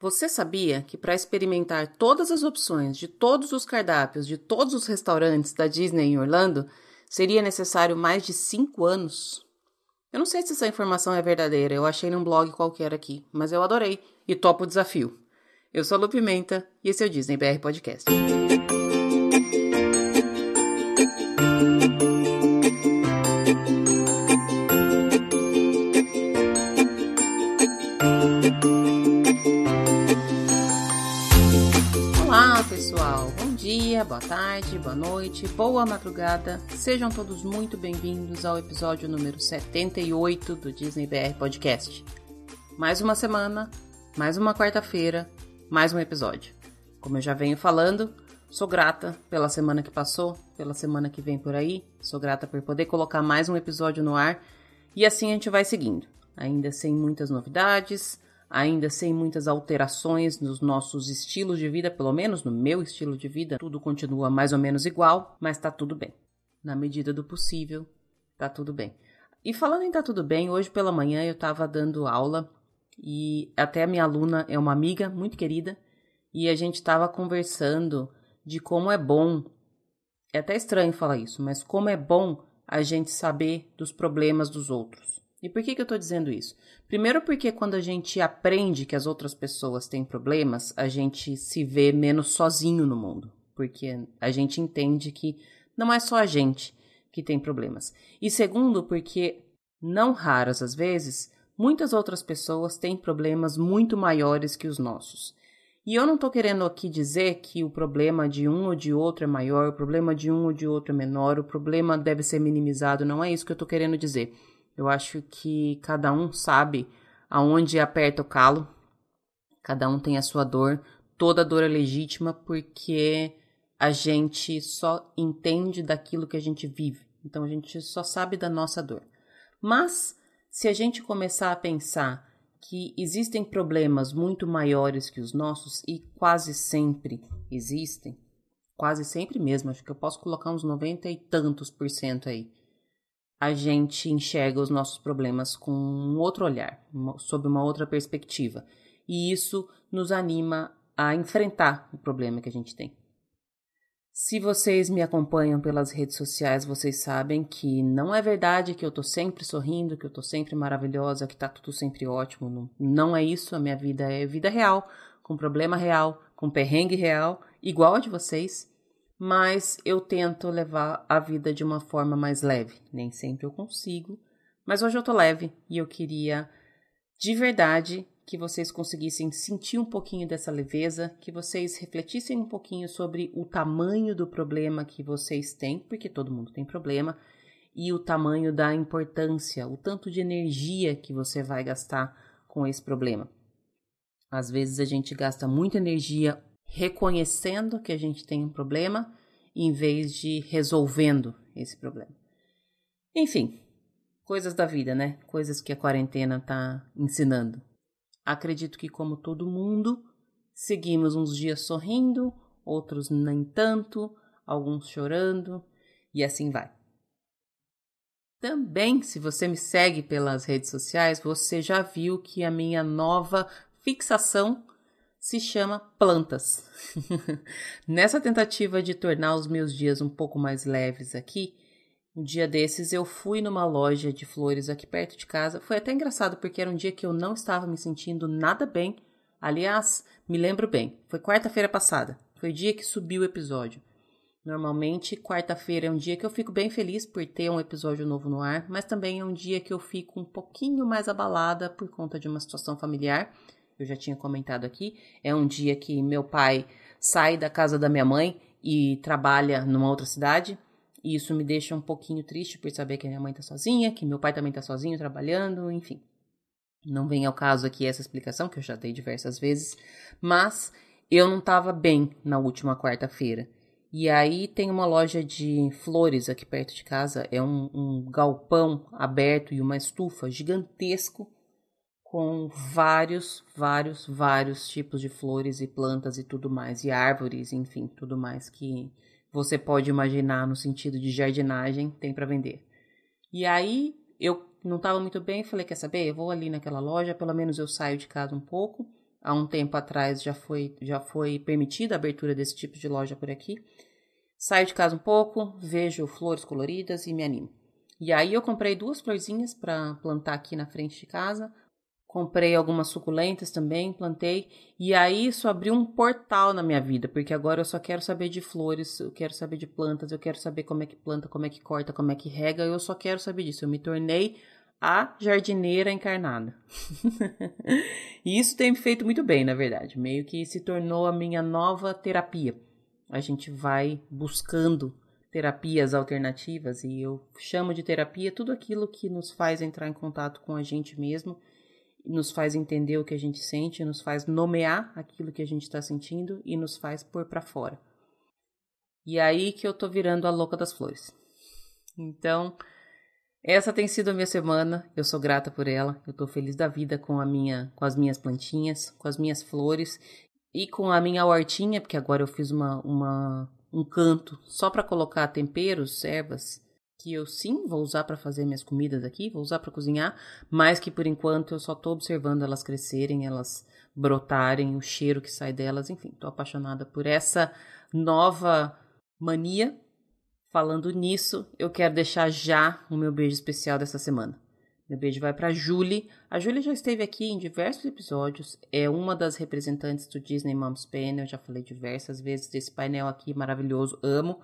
Você sabia que para experimentar todas as opções de todos os cardápios de todos os restaurantes da Disney em Orlando seria necessário mais de cinco anos? Eu não sei se essa informação é verdadeira, eu achei num blog qualquer aqui, mas eu adorei e topo o desafio. Eu sou a Lu Pimenta e esse é o Disney BR Podcast. Dia, boa tarde, boa noite, boa madrugada. Sejam todos muito bem-vindos ao episódio número 78 do Disney BR Podcast. Mais uma semana, mais uma quarta-feira, mais um episódio. Como eu já venho falando, sou grata pela semana que passou, pela semana que vem por aí, sou grata por poder colocar mais um episódio no ar e assim a gente vai seguindo. Ainda sem muitas novidades, ainda sem muitas alterações nos nossos estilos de vida, pelo menos no meu estilo de vida, tudo continua mais ou menos igual, mas tá tudo bem. Na medida do possível, tá tudo bem. E falando em tá tudo bem, hoje pela manhã eu tava dando aula e até a minha aluna é uma amiga muito querida e a gente tava conversando de como é bom. É até estranho falar isso, mas como é bom a gente saber dos problemas dos outros. E por que, que eu estou dizendo isso? Primeiro, porque quando a gente aprende que as outras pessoas têm problemas, a gente se vê menos sozinho no mundo. Porque a gente entende que não é só a gente que tem problemas. E segundo, porque não raras às vezes, muitas outras pessoas têm problemas muito maiores que os nossos. E eu não estou querendo aqui dizer que o problema de um ou de outro é maior, o problema de um ou de outro é menor, o problema deve ser minimizado, não é isso que eu estou querendo dizer. Eu acho que cada um sabe aonde aperta o calo, cada um tem a sua dor, toda dor é legítima porque a gente só entende daquilo que a gente vive, então a gente só sabe da nossa dor. Mas se a gente começar a pensar que existem problemas muito maiores que os nossos e quase sempre existem, quase sempre mesmo, acho que eu posso colocar uns 90 e tantos por cento aí a gente enxerga os nossos problemas com um outro olhar, sob uma outra perspectiva. E isso nos anima a enfrentar o problema que a gente tem. Se vocês me acompanham pelas redes sociais, vocês sabem que não é verdade que eu tô sempre sorrindo, que eu tô sempre maravilhosa, que tá tudo sempre ótimo. Não, não é isso, a minha vida é vida real, com problema real, com perrengue real, igual a de vocês mas eu tento levar a vida de uma forma mais leve. Nem sempre eu consigo, mas hoje eu tô leve e eu queria de verdade que vocês conseguissem sentir um pouquinho dessa leveza, que vocês refletissem um pouquinho sobre o tamanho do problema que vocês têm, porque todo mundo tem problema, e o tamanho da importância, o tanto de energia que você vai gastar com esse problema. Às vezes a gente gasta muita energia reconhecendo que a gente tem um problema em vez de resolvendo esse problema. Enfim, coisas da vida, né? Coisas que a quarentena está ensinando. Acredito que, como todo mundo, seguimos uns dias sorrindo, outros nem tanto, alguns chorando e assim vai. Também, se você me segue pelas redes sociais, você já viu que a minha nova fixação se chama Plantas. Nessa tentativa de tornar os meus dias um pouco mais leves aqui, um dia desses eu fui numa loja de flores aqui perto de casa. Foi até engraçado porque era um dia que eu não estava me sentindo nada bem. Aliás, me lembro bem, foi quarta-feira passada. Foi o dia que subiu o episódio. Normalmente, quarta-feira é um dia que eu fico bem feliz por ter um episódio novo no ar, mas também é um dia que eu fico um pouquinho mais abalada por conta de uma situação familiar eu já tinha comentado aqui. É um dia que meu pai sai da casa da minha mãe e trabalha numa outra cidade. E isso me deixa um pouquinho triste por saber que minha mãe tá sozinha, que meu pai também tá sozinho trabalhando, enfim. Não vem ao caso aqui essa explicação, que eu já dei diversas vezes, mas eu não estava bem na última quarta-feira. E aí tem uma loja de flores aqui perto de casa, é um, um galpão aberto e uma estufa gigantesco com vários, vários, vários tipos de flores e plantas e tudo mais, e árvores, enfim, tudo mais que você pode imaginar no sentido de jardinagem, tem para vender. E aí eu não estava muito bem, falei, quer saber? Eu vou ali naquela loja, pelo menos eu saio de casa um pouco, há um tempo atrás já foi, já foi permitida a abertura desse tipo de loja por aqui. Saio de casa um pouco, vejo flores coloridas e me animo. E aí eu comprei duas florzinhas para plantar aqui na frente de casa. Comprei algumas suculentas também, plantei. E aí isso abriu um portal na minha vida, porque agora eu só quero saber de flores, eu quero saber de plantas, eu quero saber como é que planta, como é que corta, como é que rega, eu só quero saber disso. Eu me tornei a jardineira encarnada. e isso tem me feito muito bem, na verdade. Meio que se tornou a minha nova terapia. A gente vai buscando terapias alternativas e eu chamo de terapia tudo aquilo que nos faz entrar em contato com a gente mesmo, nos faz entender o que a gente sente, nos faz nomear aquilo que a gente está sentindo e nos faz pôr para fora. E é aí que eu tô virando a louca das flores. Então, essa tem sido a minha semana. Eu sou grata por ela. Eu tô feliz da vida com a minha, com as minhas plantinhas, com as minhas flores e com a minha hortinha, porque agora eu fiz uma, uma um canto só para colocar temperos, ervas, que eu sim vou usar para fazer minhas comidas aqui, vou usar para cozinhar, mas que por enquanto eu só tô observando elas crescerem, elas brotarem, o cheiro que sai delas, enfim, tô apaixonada por essa nova mania Falando nisso, eu quero deixar já o meu beijo especial dessa semana. Meu beijo vai para Julie. A Julie já esteve aqui em diversos episódios, é uma das representantes do Disney Moms Panel, já falei diversas vezes desse painel aqui maravilhoso, amo.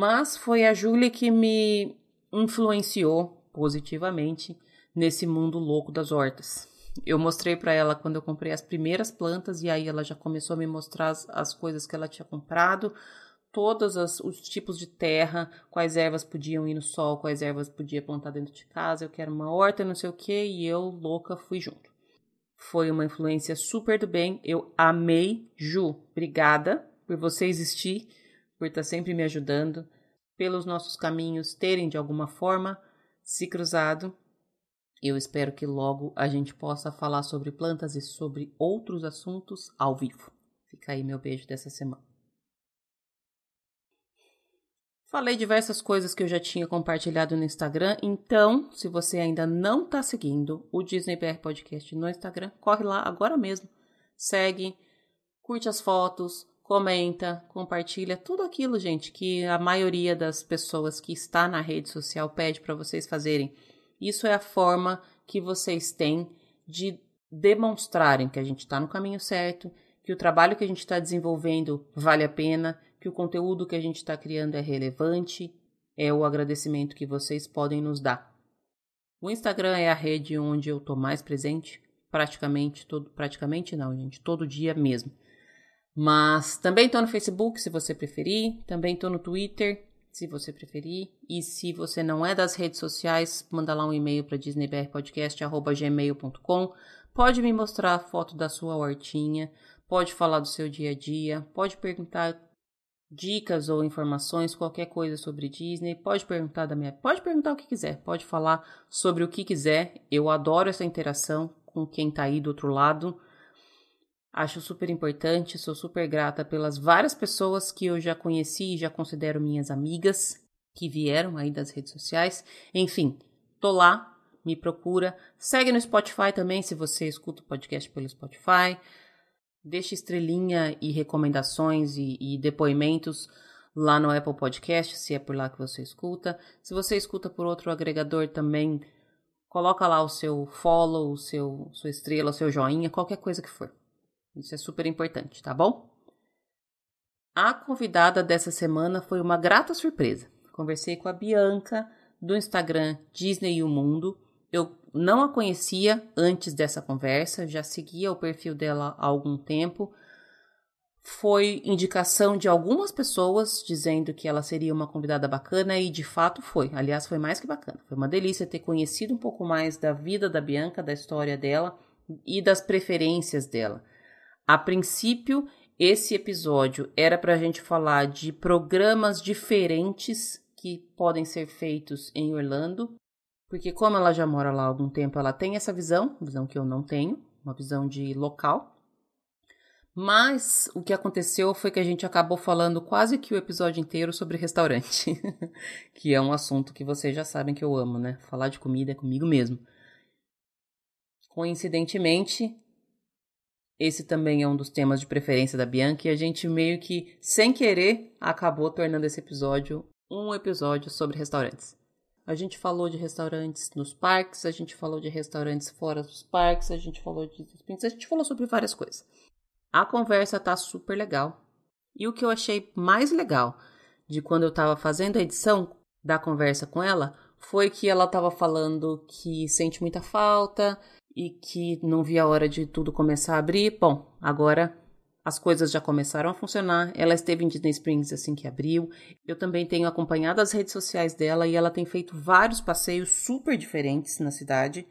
Mas foi a Julie que me influenciou positivamente nesse mundo louco das hortas. Eu mostrei para ela quando eu comprei as primeiras plantas e aí ela já começou a me mostrar as, as coisas que ela tinha comprado, todos as, os tipos de terra, quais ervas podiam ir no sol, quais ervas podia plantar dentro de casa, eu quero uma horta, não sei o que, e eu, louca, fui junto. Foi uma influência super do bem, eu amei. Ju, obrigada por você existir, por estar sempre me ajudando, pelos nossos caminhos terem de alguma forma se cruzado. Eu espero que logo a gente possa falar sobre plantas e sobre outros assuntos ao vivo. Fica aí meu beijo dessa semana. Falei diversas coisas que eu já tinha compartilhado no Instagram, então, se você ainda não está seguindo o Disney BR Podcast no Instagram, corre lá agora mesmo. Segue, curte as fotos, comenta, compartilha, tudo aquilo, gente, que a maioria das pessoas que está na rede social pede para vocês fazerem. Isso é a forma que vocês têm de demonstrarem que a gente está no caminho certo, que o trabalho que a gente está desenvolvendo vale a pena que o conteúdo que a gente está criando é relevante, é o agradecimento que vocês podem nos dar. O Instagram é a rede onde eu estou mais presente, praticamente todo, praticamente não, gente, todo dia mesmo. Mas também estou no Facebook, se você preferir, também estou no Twitter, se você preferir, e se você não é das redes sociais, manda lá um e-mail para disneybrpodcast@gmail.com. Pode me mostrar a foto da sua hortinha, pode falar do seu dia a dia, pode perguntar dicas ou informações, qualquer coisa sobre Disney, pode perguntar da minha, pode perguntar o que quiser, pode falar sobre o que quiser. Eu adoro essa interação com quem tá aí do outro lado. Acho super importante, sou super grata pelas várias pessoas que eu já conheci e já considero minhas amigas que vieram aí das redes sociais. Enfim, tô lá, me procura. Segue no Spotify também se você escuta o podcast pelo Spotify. Deixe estrelinha e recomendações e, e, depoimentos lá no Apple Podcast, se é por lá que você escuta. Se você escuta por outro agregador também, coloca lá o seu follow, o seu sua estrela, o seu joinha, qualquer coisa que for. Isso é super importante, tá bom? A convidada dessa semana foi uma grata surpresa. Conversei com a Bianca do Instagram Disney e o Mundo. Eu não a conhecia antes dessa conversa, já seguia o perfil dela há algum tempo. Foi indicação de algumas pessoas dizendo que ela seria uma convidada bacana e de fato foi. Aliás, foi mais que bacana. Foi uma delícia ter conhecido um pouco mais da vida da Bianca, da história dela e das preferências dela. A princípio, esse episódio era para a gente falar de programas diferentes que podem ser feitos em Orlando porque como ela já mora lá há algum tempo, ela tem essa visão, visão que eu não tenho, uma visão de local. Mas o que aconteceu foi que a gente acabou falando quase que o episódio inteiro sobre restaurante, que é um assunto que vocês já sabem que eu amo, né? Falar de comida é comigo mesmo. Coincidentemente, Esse também é um dos temas de preferência da Bianca e a gente meio que, sem querer, acabou tornando esse episódio um episódio sobre restaurantes. A gente falou de restaurantes nos parques, a gente falou de restaurantes fora dos parques, a gente falou de a gente falou sobre várias coisas. A conversa tá super legal. E o que eu achei mais legal de quando eu tava fazendo a edição da conversa com ela foi que ela tava falando que sente muita falta, e que não via a hora de tudo começar a abrir. Bom, agora as coisas já começaram a funcionar. Ela esteve em Disney Springs assim que abriu. Eu também tenho acompanhado as redes sociais dela e ela tem feito vários passeios super diferentes na cidade.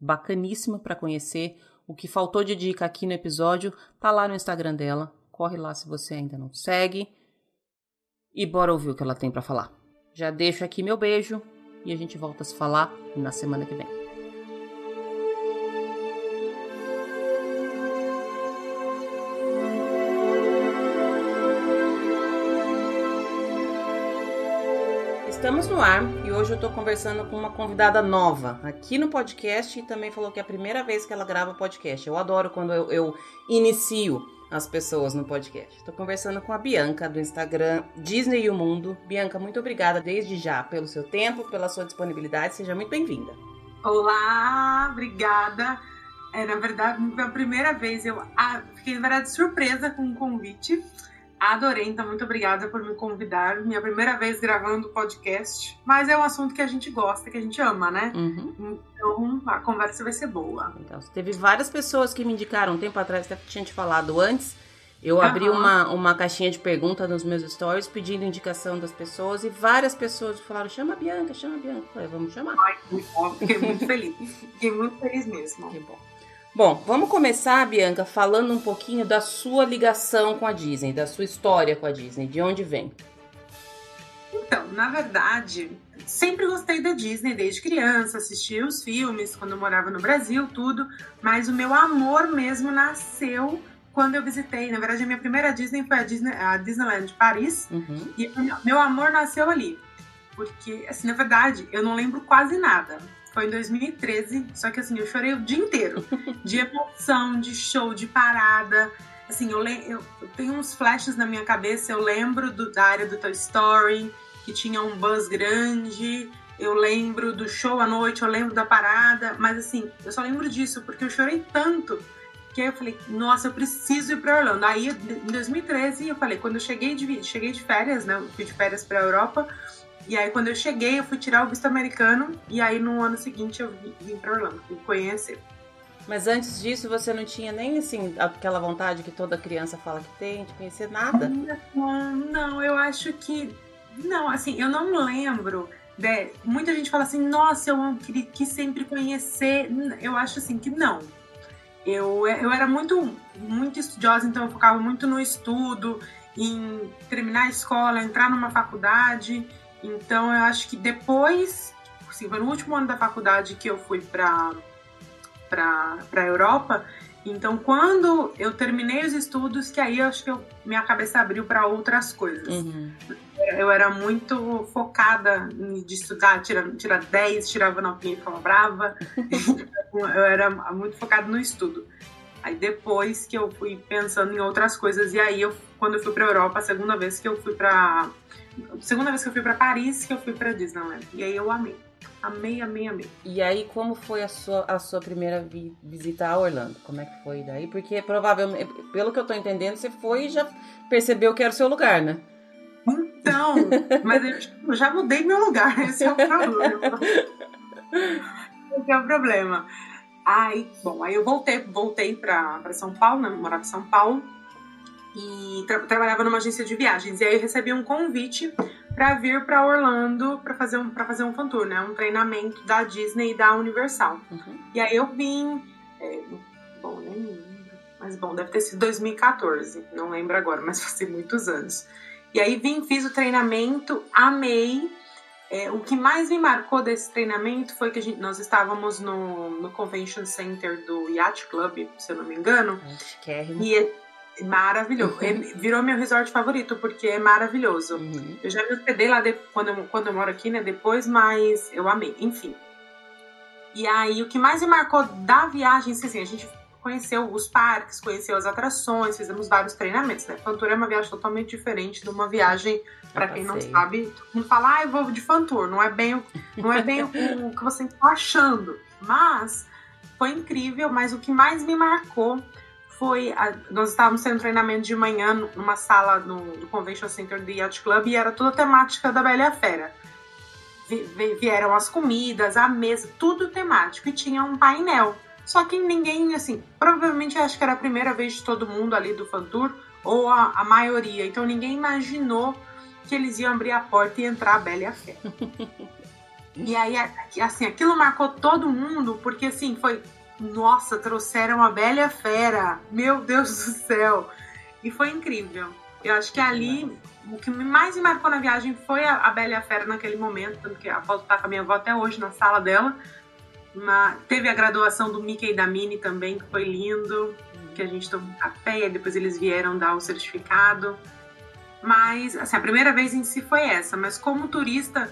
Bacaníssima para conhecer. O que faltou de dica aqui no episódio tá lá no Instagram dela. Corre lá se você ainda não segue. E bora ouvir o que ela tem para falar. Já deixo aqui meu beijo e a gente volta a se falar na semana que vem. Estamos no ar e hoje eu estou conversando com uma convidada nova aqui no podcast e também falou que é a primeira vez que ela grava podcast. Eu adoro quando eu, eu inicio as pessoas no podcast. Estou conversando com a Bianca do Instagram Disney e o Mundo. Bianca, muito obrigada desde já pelo seu tempo, pela sua disponibilidade. Seja muito bem-vinda. Olá, obrigada. É, na verdade, a primeira vez. Eu ah, fiquei, na verdade, surpresa com o convite. Adorei, então muito obrigada por me convidar. Minha primeira vez gravando podcast, mas é um assunto que a gente gosta, que a gente ama, né? Uhum. Então a conversa vai ser boa. Então, teve várias pessoas que me indicaram um tempo atrás, até tinha te falado antes. Eu uhum. abri uma, uma caixinha de perguntas nos meus stories pedindo indicação das pessoas e várias pessoas falaram: chama a Bianca, chama a Bianca. Eu falei, vamos chamar. Ai, muito bom, fiquei muito feliz. Fiquei muito feliz mesmo. Que bom. Bom, vamos começar, Bianca, falando um pouquinho da sua ligação com a Disney, da sua história com a Disney, de onde vem? Então, na verdade, sempre gostei da Disney desde criança, assistia os filmes quando eu morava no Brasil, tudo, mas o meu amor mesmo nasceu quando eu visitei. Na verdade, a minha primeira Disney foi a, Disney, a Disneyland de Paris, uhum. e meu amor nasceu ali. Porque, assim, na verdade, eu não lembro quase nada. Foi em 2013, só que assim, eu chorei o dia inteiro. De emoção, de show, de parada. Assim, eu, eu, eu tenho uns flashes na minha cabeça, eu lembro do, da área do Toy Story, que tinha um buzz grande. Eu lembro do show à noite, eu lembro da parada, mas assim, eu só lembro disso porque eu chorei tanto que eu falei, nossa, eu preciso ir para Orlando. Aí em 2013 eu falei, quando eu cheguei de, cheguei de férias, né? Eu fui de férias para Europa. E aí, quando eu cheguei, eu fui tirar o visto americano. E aí, no ano seguinte, eu vim, vim pra Orlando, fui conhecer. Mas antes disso, você não tinha nem, assim, aquela vontade que toda criança fala que tem, de conhecer nada? Não, não eu acho que... Não, assim, eu não lembro... De... Muita gente fala assim, nossa, eu queria que sempre conhecer. Eu acho, assim, que não. Eu, eu era muito, muito estudiosa, então eu focava muito no estudo, em terminar a escola, entrar numa faculdade... Então eu acho que depois, assim, foi no último ano da faculdade que eu fui para para Europa. Então, quando eu terminei os estudos, que aí eu acho que eu, minha cabeça abriu para outras coisas. Uhum. Eu era muito focada de estudar, tirar, tirar 10, tirava notinha e ficava brava. eu era muito focada no estudo. Aí depois que eu fui pensando em outras coisas, e aí eu, quando eu fui para Europa, a segunda vez que eu fui para segunda vez que eu fui para Paris que eu fui para Disneyland. E aí eu amei. Amei, amei, amei. E aí, como foi a sua, a sua primeira vi visita a Orlando? Como é que foi daí? Porque provavelmente, pelo que eu tô entendendo, você foi e já percebeu que era o seu lugar, né? Então, mas eu já mudei meu lugar, esse é o problema. esse é o problema. Aí, bom, aí eu voltei, voltei para São Paulo, né? Morava em São Paulo e tra trabalhava numa agência de viagens. E aí eu recebi um convite para vir para Orlando para fazer um para fazer um fan tour, né? Um treinamento da Disney e da Universal. Uhum. E aí eu vim, é, bom, nem lembro, mas bom, deve ter sido 2014, não lembro agora, mas faz muitos anos. E aí vim, fiz o treinamento, amei. É, o que mais me marcou desse treinamento foi que gente, nós estávamos no, no Convention Center do Yacht Club, se eu não me engano. E é maravilhoso. Uhum. Virou meu resort favorito, porque é maravilhoso. Uhum. Eu já me hospedei lá de, quando, eu, quando eu moro aqui, né? Depois, mas eu amei. Enfim. E aí, o que mais me marcou da viagem, assim, a gente conheceu os parques, conheceu as atrações, fizemos vários treinamentos, né? Fantour é uma viagem totalmente diferente de uma viagem, para quem não sabe, todo mundo fala, ah, eu vou de Fantour, não é bem, o, não é bem o, o que você está achando, mas foi incrível, mas o que mais me marcou foi. A, nós estávamos tendo treinamento de manhã numa sala no, no Convention Center do Yacht Club e era toda temática da Bela e a Fera. vieram as comidas, a mesa, tudo temático e tinha um painel. Só que ninguém, assim, provavelmente acho que era a primeira vez de todo mundo ali do Fantour, ou a, a maioria. Então ninguém imaginou que eles iam abrir a porta e entrar a Bela e a Fera. e aí, assim, aquilo marcou todo mundo, porque assim, foi nossa, trouxeram a Bela Fera. Meu Deus do céu. E foi incrível. Eu acho que ali o que mais me marcou na viagem foi a, a Bela e a Fera naquele momento, tanto que a foto tá com a minha avó até hoje na sala dela. Uma, teve a graduação do Mickey e da Minnie também, que foi lindo, que a gente tomou um café e depois eles vieram dar o certificado. Mas, assim, a primeira vez em si foi essa, mas como turista,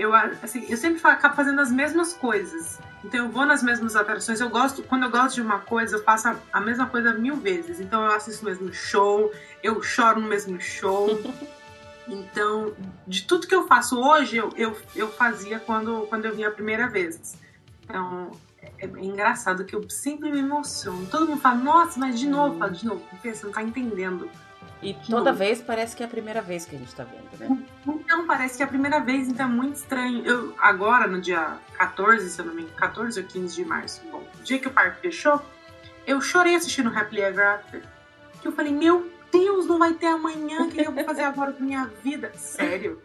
eu, assim, eu sempre acabo fazendo as mesmas coisas. Então eu vou nas mesmas atrações. Eu gosto, quando eu gosto de uma coisa, eu faço a, mesma coisa mil vezes. Então eu assisto o mesmo show, eu choro no mesmo show. Então, de tudo que eu faço hoje, eu, eu, eu fazia quando, quando eu vim a primeira vez. Então, é, é engraçado que eu sempre me emociono. Todo mundo fala, nossa, mas de novo, fala de novo. Você não tá entendendo. E toda vez parece que é a primeira vez que a gente tá vendo, né? Então, parece que é a primeira vez, então é muito estranho. Eu, agora, no dia 14, se eu não me engano, 14 ou 15 de março, bom, dia que o parque fechou, eu chorei assistindo Happily Ever After. Que eu falei, meu Deus, não vai ter amanhã, o que eu vou fazer agora com minha vida? Sério?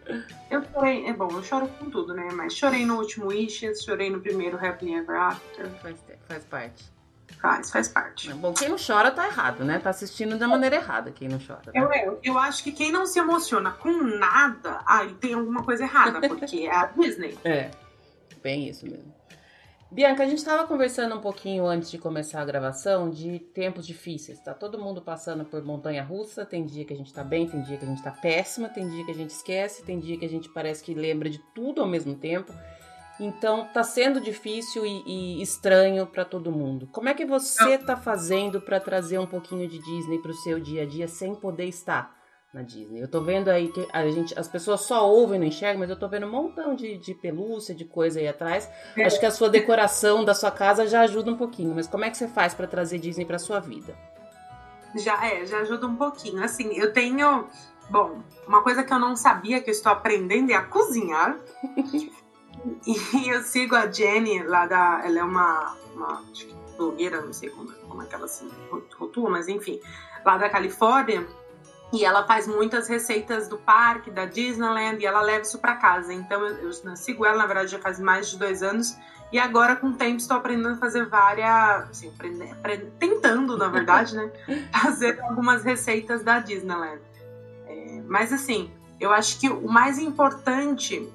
Eu chorei, é bom, eu choro com tudo, né? Mas chorei no último Wishes, chorei no primeiro Happily Ever After. Faz, faz parte. Faz, faz parte. Bom, quem não chora tá errado, né? Tá assistindo da maneira errada quem não chora. Né? Eu, eu, eu acho que quem não se emociona com nada, aí tem alguma coisa errada, porque é a Disney. É, bem isso mesmo. Bianca, a gente estava conversando um pouquinho antes de começar a gravação de tempos difíceis. Tá todo mundo passando por montanha russa. Tem dia que a gente tá bem, tem dia que a gente tá péssima, tem dia que a gente esquece, tem dia que a gente parece que lembra de tudo ao mesmo tempo. Então tá sendo difícil e, e estranho para todo mundo. Como é que você tá fazendo para trazer um pouquinho de Disney pro seu dia a dia sem poder estar na Disney? Eu tô vendo aí que a gente, as pessoas só ouvem, não enxergam, mas eu tô vendo um montão de, de pelúcia, de coisa aí atrás. É. Acho que a sua decoração da sua casa já ajuda um pouquinho. Mas como é que você faz para trazer Disney para sua vida? Já é, já ajuda um pouquinho. Assim, eu tenho Bom, uma coisa que eu não sabia que eu estou aprendendo é a cozinhar. E eu sigo a Jenny lá da. Ela é uma, uma acho que blogueira, não sei como, como é que ela se rotula, mas enfim, lá da Califórnia. E ela faz muitas receitas do parque, da Disneyland, e ela leva isso para casa. Então eu, eu, sigo ela, na verdade, já faz mais de dois anos. E agora, com o tempo, estou aprendendo a fazer várias. Assim, tentando, na verdade, né? Fazer algumas receitas da Disneyland. É, mas, assim, eu acho que o mais importante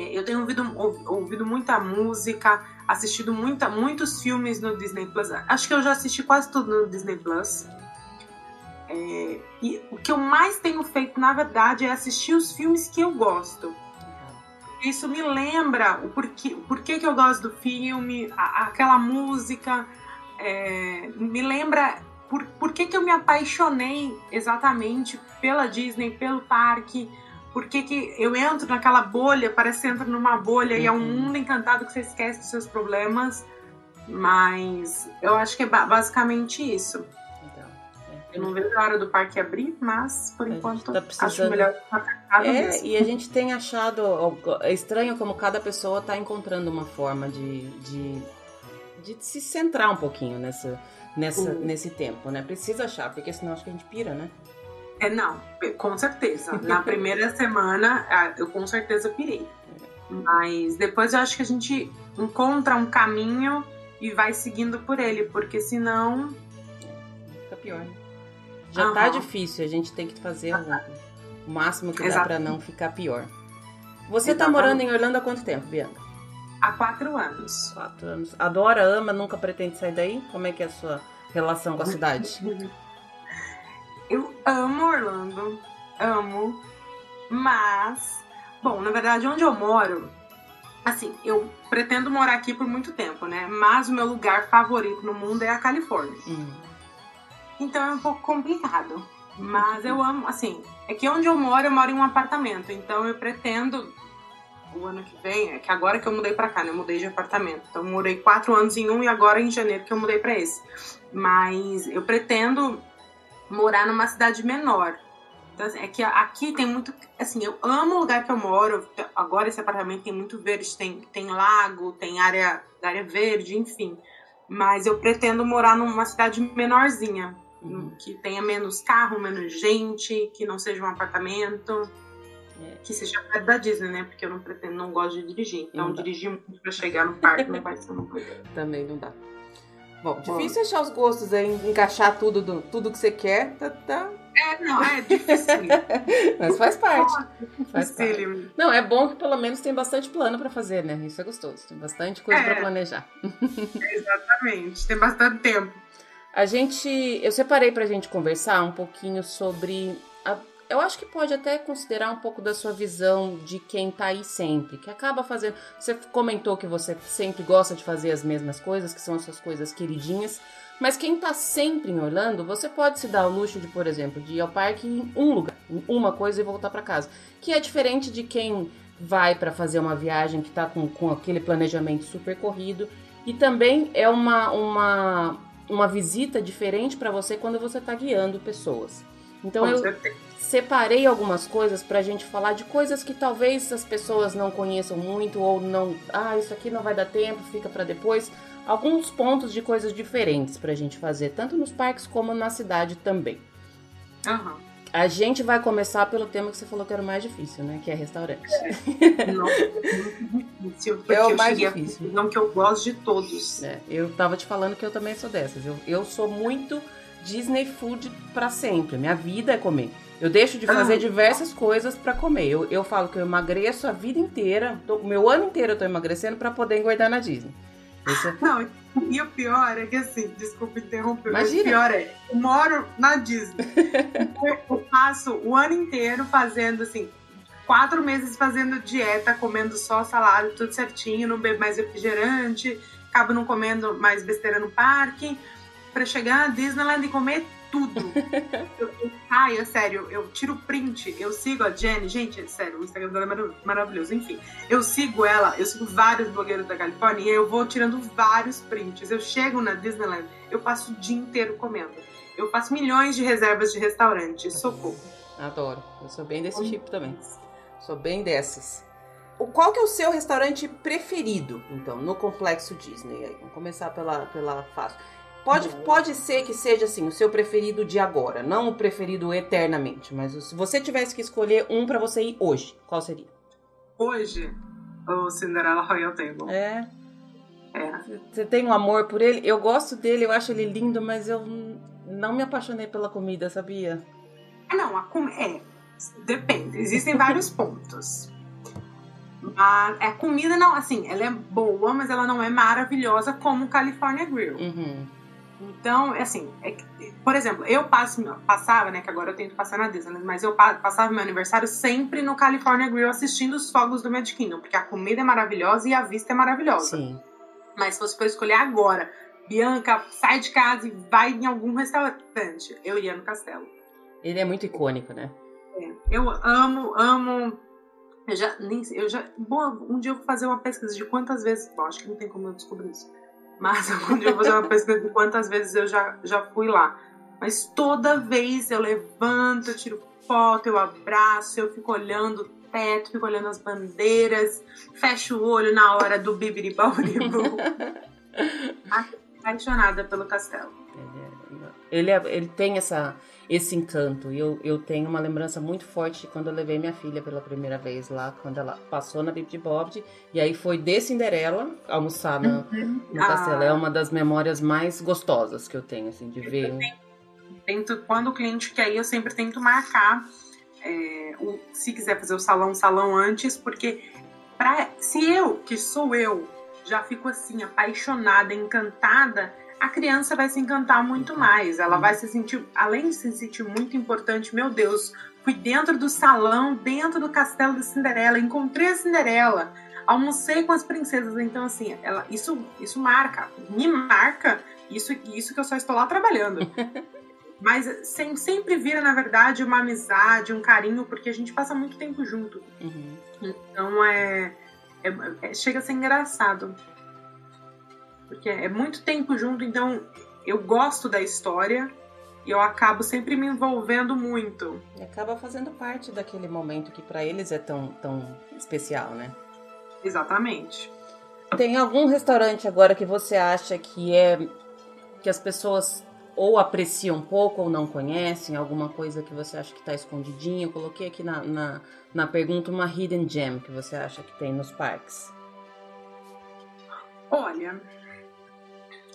eu tenho ouvido, ouvido muita música, assistido muita, muitos filmes no Disney Plus. Acho que eu já assisti quase tudo no Disney Plus. É, e o que eu mais tenho feito, na verdade, é assistir os filmes que eu gosto. Isso me lembra o porquê, o porquê que eu gosto do filme, a, aquela música. É, me lembra por, por que, que eu me apaixonei exatamente pela Disney, pelo parque por que, que eu entro naquela bolha, parece que entra numa bolha uhum. e é um uhum. mundo encantado que você esquece dos seus problemas. Mas eu acho que é basicamente isso. Então, é. Eu não vejo a hora do parque abrir, mas por enquanto tá precisando... acho melhor ficar É, mesmo. e a gente tem achado. É estranho como cada pessoa está encontrando uma forma de, de, de se centrar um pouquinho nessa, nessa, uhum. nesse tempo, né? Precisa achar, porque senão acho que a gente pira, né? É, não, com certeza. Na primeira semana, ah, eu com certeza pirei. Mas depois eu acho que a gente encontra um caminho e vai seguindo por ele, porque senão. Fica pior. Né? Já uhum. tá difícil, a gente tem que fazer o, o máximo que dá pra não ficar pior. Você Exatamente. tá morando em Orlando há quanto tempo, Bianca? Há quatro anos. Quatro anos. Adora, ama, nunca pretende sair daí? Como é que é a sua relação com a cidade? Eu amo Orlando, amo, mas, bom, na verdade, onde eu moro, Assim, eu pretendo morar aqui por muito tempo, né? Mas o meu lugar favorito no mundo é a Califórnia. Hum. Então é um pouco complicado. Mas eu amo, assim, é que onde eu moro, eu moro em um apartamento. Então eu pretendo o ano que vem, é que agora que eu mudei pra cá, né? Eu mudei de apartamento. Então eu morei quatro anos em um e agora em janeiro que eu mudei pra esse. Mas eu pretendo morar numa cidade menor. Então, assim, é que aqui tem muito. Assim, eu amo o lugar que eu moro. Agora esse apartamento tem muito verde, tem, tem lago, tem área, área verde, enfim. Mas eu pretendo morar numa cidade menorzinha. Uhum. Que tenha menos carro, menos gente, que não seja um apartamento. É. Que seja perto da Disney, né? Porque eu não pretendo, não gosto de dirigir. Então, dirigir muito pra chegar no parque não vai ser uma coisa. Também não dá. Bom, difícil achar os gostos aí, encaixar tudo, do- tudo que você quer, tá, tá- É, não, é difícil. mas faz parte. Faz parte. Não, é bom que pelo menos tem bastante plano pra fazer, né? Isso é gostoso. Tem bastante coisa É. pra planejar. Exatamente. Tem bastante tempo. A gente, eu separei pra gente conversar um pouquinho sobre a- eu acho que pode até considerar um pouco da sua visão de quem tá aí sempre, que acaba fazendo. Você comentou que você sempre gosta de fazer as mesmas coisas, que são as suas coisas queridinhas. Mas quem tá sempre em Orlando, você pode se dar o luxo de, por exemplo, de ir ao parque em um lugar, em uma coisa e voltar pra casa. Que é diferente de quem vai pra fazer uma viagem que tá com, com aquele planejamento super corrido. E também é uma, uma, uma visita diferente pra você quando você tá guiando pessoas. Então Com eu, certeza. Separei algumas coisas pra gente falar de coisas que talvez as pessoas não conheçam muito ou não, ah, isso aqui não vai dar tempo, fica pra depois. Alguns pontos de coisas diferentes pra gente fazer, tanto nos parques como na cidade também. Aham. A gente vai começar pelo tema que você falou que era o mais difícil, né? Que é restaurante. É difícil. Porque É o mais difícil. conclusão que eu gosto de todos. É, eu tava te falando que eu também sou dessas. Eu, eu sou muito Disney food pra sempre. Minha vida é comer. Eu deixo de fazer Ah. diversas coisas pra comer. Eu, eu falo que eu emagreço a vida inteira. Tô- O meu ano inteiro eu tô emagrecendo pra poder engordar na Disney. Esse é- Não, e o pior é que assim, desculpa interromper, mas Imagina. o pior é, eu moro na Disney. eu passo o ano inteiro fazendo assim, quatro meses fazendo dieta, comendo só salada, tudo certinho, não bebo mais refrigerante, acabo não comendo mais besteira no parque, pra chegar na Disneyland e comer tudo. eu, eu, ai, é sério, eu tiro print, eu sigo a Jenny, gente, é sério, o Instagram dela é marav- maravilhoso, enfim. Eu sigo ela, eu sigo vários blogueiros da Califórnia e eu vou tirando vários prints. Eu chego na Disneyland, eu passo o dia inteiro comendo. Eu faço milhões de reservas de restaurante, socorro. Adoro. Eu sou bem desse tipo também. Sou bem dessas. O, qual que é o seu restaurante preferido, então, no Complexo Disney? Vamos começar pela, pela fácil. Pode, pode ser que seja assim, o seu preferido de agora, não o preferido eternamente, mas se você tivesse que escolher um pra você ir hoje, qual seria? Hoje, o Cinderella Royal Table. É. É. Você tem um amor por ele? Eu gosto dele, eu acho ele lindo, mas eu não me apaixonei pela comida, sabia? Ah, não, a com... é. Depende. Existem vários pontos. Mas a comida não, assim, ela é boa, mas ela não é maravilhosa como o California Grill. Uhum. Então, é assim, é que- por exemplo, eu passo, passava, né, que agora eu tento passar na Disney, mas eu pa- passava meu aniversário sempre no California Grill assistindo os fogos do Magic Kingdom, porque a comida é maravilhosa e a vista é maravilhosa. Sim. Mas se fosse pra escolher agora, Bianca, sai de casa e vai em algum restaurante, eu iria no Castelo. Ele é muito icônico, né? É, Eu amo, amo. Eu já, nem, sei- eu já. Bom, um dia eu vou fazer uma pesquisa de quantas vezes. Bom, acho que não tem como eu descobrir isso. Mas um dia eu vou fazer uma pesquisa de quantas vezes eu já, já fui lá. Mas toda vez eu levanto, eu tiro foto, eu abraço, eu fico olhando o teto, fico olhando as bandeiras, fecho o olho na hora do bibiribauribu. Apaixonada pelo castelo. Ele, é- ele tem essa, esse encanto. E eu, eu tenho uma lembrança muito forte de quando eu levei minha filha pela primeira vez lá, quando ela passou na Bibi Bob. E aí foi de Cinderela almoçar no, no Ah. castelo. É uma das memórias mais gostosas que eu tenho, assim, de ver. tento, quando o cliente quer ir, eu sempre tento marcar. é, o- se quiser fazer o salão, salão antes, porque pra, se eu, que sou eu, já fico assim, apaixonada, encantada, a criança vai se encantar muito mais. Ela vai se sentir, além de se sentir muito importante, meu Deus, fui dentro do salão, dentro do castelo da Cinderela, encontrei a Cinderela. almocei com as princesas. Então, assim, ela, isso, isso marca, me marca isso, isso que eu só estou lá trabalhando. Mas sem, sempre vira, na verdade, uma amizade, um carinho, porque a gente passa muito tempo junto. Uhum. Então é, é, é, Chega a ser engraçado. Porque é muito tempo junto, então eu gosto da história e eu acabo sempre me envolvendo muito. E acaba fazendo parte daquele momento que para eles é tão, tão especial, né? Exatamente. Tem algum restaurante agora que você acha que é que as pessoas ou apreciam pouco ou não conhecem, alguma coisa que você acha que está escondidinha. Eu coloquei aqui na, na, na pergunta uma hidden gem que você acha que tem nos parques. Olha,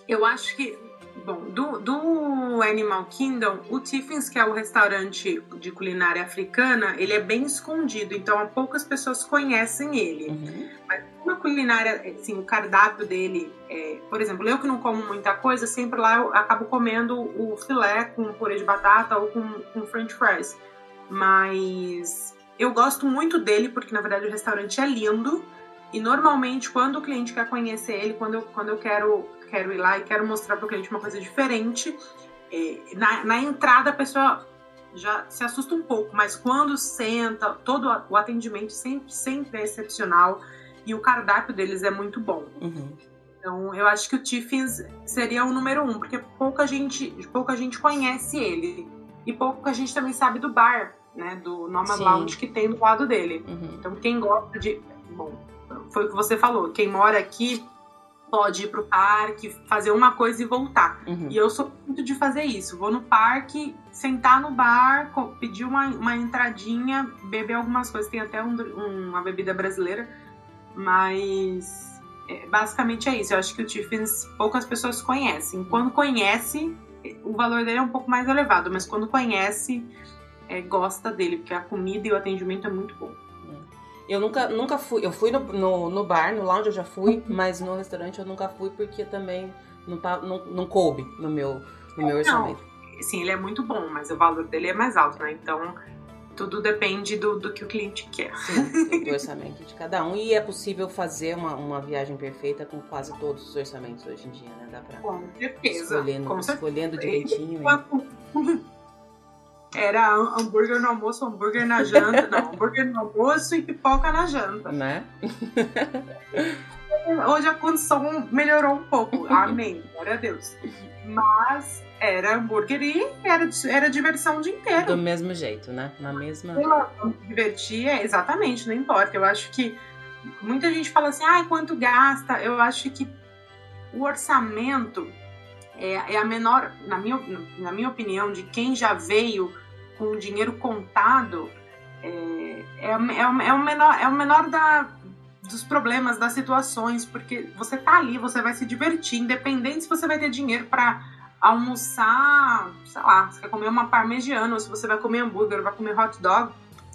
eu acho que Bom, do, do Animal Kingdom, o Tiffins, que é o restaurante de culinária africana, ele é bem escondido, então poucas pessoas conhecem ele. Uhum. Mas uma culinária, assim, o cardápio dele, é, por exemplo, eu que não como muita coisa, sempre lá eu acabo comendo o filé com purê de batata ou com, com french fries. Mas eu gosto muito dele porque, na verdade, o restaurante é lindo. E normalmente, quando o cliente quer conhecer ele, quando eu, quando eu quero quero ir lá e quero mostrar para o cliente uma coisa diferente. É, na, na entrada a pessoa já se assusta um pouco, mas quando senta, todo o atendimento sempre, sempre é excepcional e o cardápio deles é muito bom. Uhum. Então eu acho que o Tiffins seria o número um, porque pouca gente, pouca gente conhece ele e pouca gente também sabe do bar, né, do Nomad Lounge que tem do lado dele. Uhum. Então quem gosta de, bom, foi o que você falou, quem mora aqui pode ir pro parque, fazer uma coisa e voltar. Uhum. E eu sou muito de fazer isso. Vou no parque, sentar no bar, pedir uma, uma entradinha, beber algumas coisas. Tem até um, uma bebida brasileira, mas é, basicamente é isso. Eu acho que o Tiffins poucas pessoas conhecem. Quando conhece, o valor dele é um pouco mais elevado, mas quando conhece, é, gosta dele, porque a comida e o atendimento é muito bom. Eu nunca, nunca fui. Eu fui no, no, no, bar, no lounge eu já fui, uhum. mas no restaurante eu nunca fui porque também não, não, não coube no meu, no meu orçamento. Sim, ele é muito bom, mas o valor dele é mais alto, né? Então tudo depende do, do que o cliente quer. Sim, do orçamento de cada um. E é possível fazer uma, uma viagem perfeita com quase todos os orçamentos hoje em dia, né? Dá pra com certeza. Escolhendo, com escolhendo direitinho. Era hambúrguer no almoço, hambúrguer na janta. Não, hambúrguer no almoço e pipoca na janta. Né? Hoje a condição melhorou um pouco. Amém. Glória a Deus. Mas era hambúrguer e era, era diversão o dia inteiro. Do mesmo jeito, né? Na mesma. Divertir, é, exatamente, não importa. Eu acho que muita gente fala assim, ai, ah, quanto gasta? Eu acho que o orçamento é, é, a menor, na minha, na minha opinião, de quem já veio com o dinheiro contado é, é, é, é, o menor, é o menor da, dos problemas, das situações, porque você tá ali, você vai se divertir, independente se você vai ter dinheiro para almoçar, sei lá, você quer comer uma parmegiana, ou se você vai comer hambúrguer, ou vai comer hot dog,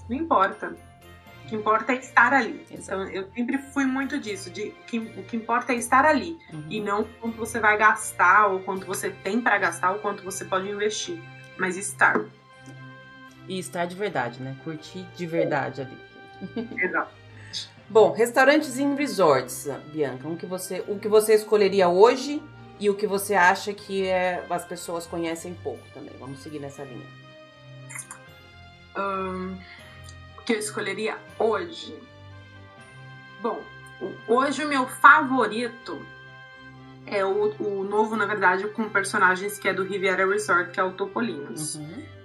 não importa. O que importa é estar ali. Então, eu sempre fui muito disso, de que o que importa é estar ali uhum. e não quanto você vai gastar ou quanto você tem para gastar ou quanto você pode investir, mas estar. E estar de verdade, né? Curtir de verdade ali. Exato. Bom, restaurantes em resorts, Bianca, o que você, o que você escolheria hoje e o que você acha que é, as pessoas conhecem pouco também. Vamos seguir nessa linha. Um, o que eu escolheria hoje? Bom, hoje o meu favorito é o, o novo, na verdade, com personagens que é do Riviera Resort, que é o Topolinos. Uhum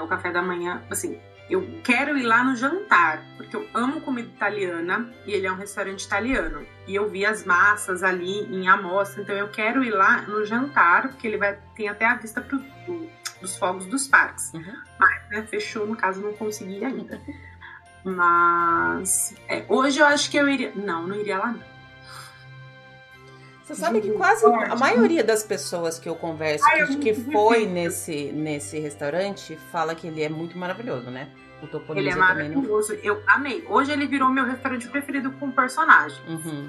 é o café da manhã, assim, eu quero ir lá no jantar, porque eu amo comida italiana e ele é um restaurante italiano. E eu vi as massas ali em amostra, então eu quero ir lá no jantar, porque ele vai tem até a vista pro, do, dos fogos dos parques. Uhum. Mas, né, fechou, no caso, não consegui ainda. Mas é, hoje eu acho que eu iria. Não, não iria lá não. Você sabe que quase a maioria das pessoas que eu converso que, que foi nesse, nesse restaurante fala que ele é muito maravilhoso, né? O Topolino ele é maravilhoso. Não... Eu amei. Hoje ele virou meu restaurante preferido com personagem. Uhum.